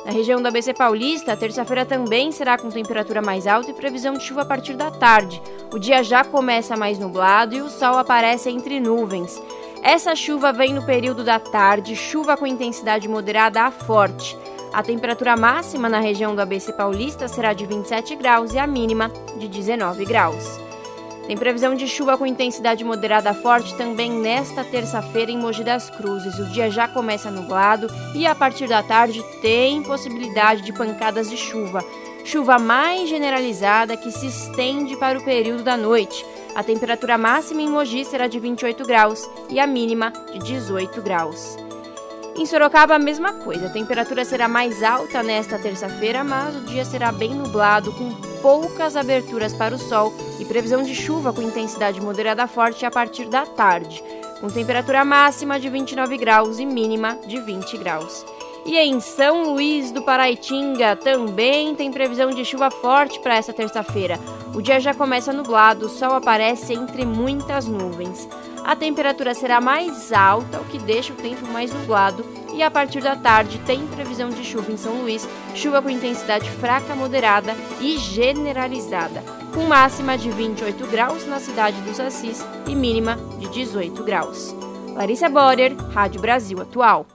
Na região do ABC Paulista, terça-feira também será com temperatura mais alta e previsão de chuva a partir da tarde. O dia já começa mais nublado e o sol aparece entre nuvens. Essa chuva vem no período da tarde, chuva com intensidade moderada a forte. A temperatura máxima na região do ABC Paulista será de 27 graus e a mínima de 19 graus. Tem previsão de chuva com intensidade moderada forte também nesta terça-feira em Mogi das Cruzes. O dia já começa nublado e a partir da tarde tem possibilidade de pancadas de chuva. Chuva mais generalizada que se estende para o período da noite. A temperatura máxima em Mogi será de 28 graus e a mínima de 18 graus. Em Sorocaba, a mesma coisa. A temperatura será mais alta nesta terça-feira, mas o dia será bem nublado, com poucas aberturas para o sol e previsão de chuva com intensidade moderada forte a partir da tarde, com temperatura máxima de 29 graus e mínima de 20 graus. E em São Luís do Paraitinga também tem previsão de chuva forte para essa terça-feira. O dia já começa nublado, o sol aparece entre muitas nuvens. A temperatura será mais alta, o que deixa o tempo mais nublado, e a partir da tarde tem previsão de chuva em São Luís, chuva com intensidade fraca, moderada e generalizada, com máxima de 28 graus na cidade dos Assis e mínima de 18 graus. Larissa Borer, Rádio Brasil Atual.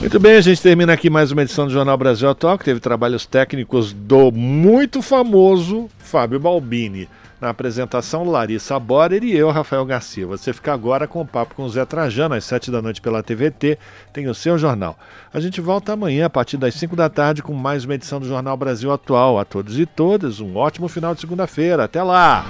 Muito bem, a gente termina aqui mais uma edição do Jornal Brasil Atual, que teve trabalhos técnicos do muito famoso Fábio Balbini. Na apresentação, Larissa Borer e eu, Rafael Garcia. Você fica agora com o papo com o Zé Trajano, às 7 da noite pela TVT, tem o seu jornal. A gente volta amanhã, a partir das 5 da tarde, com mais uma edição do Jornal Brasil Atual. A todos e todas, um ótimo final de segunda-feira. Até lá!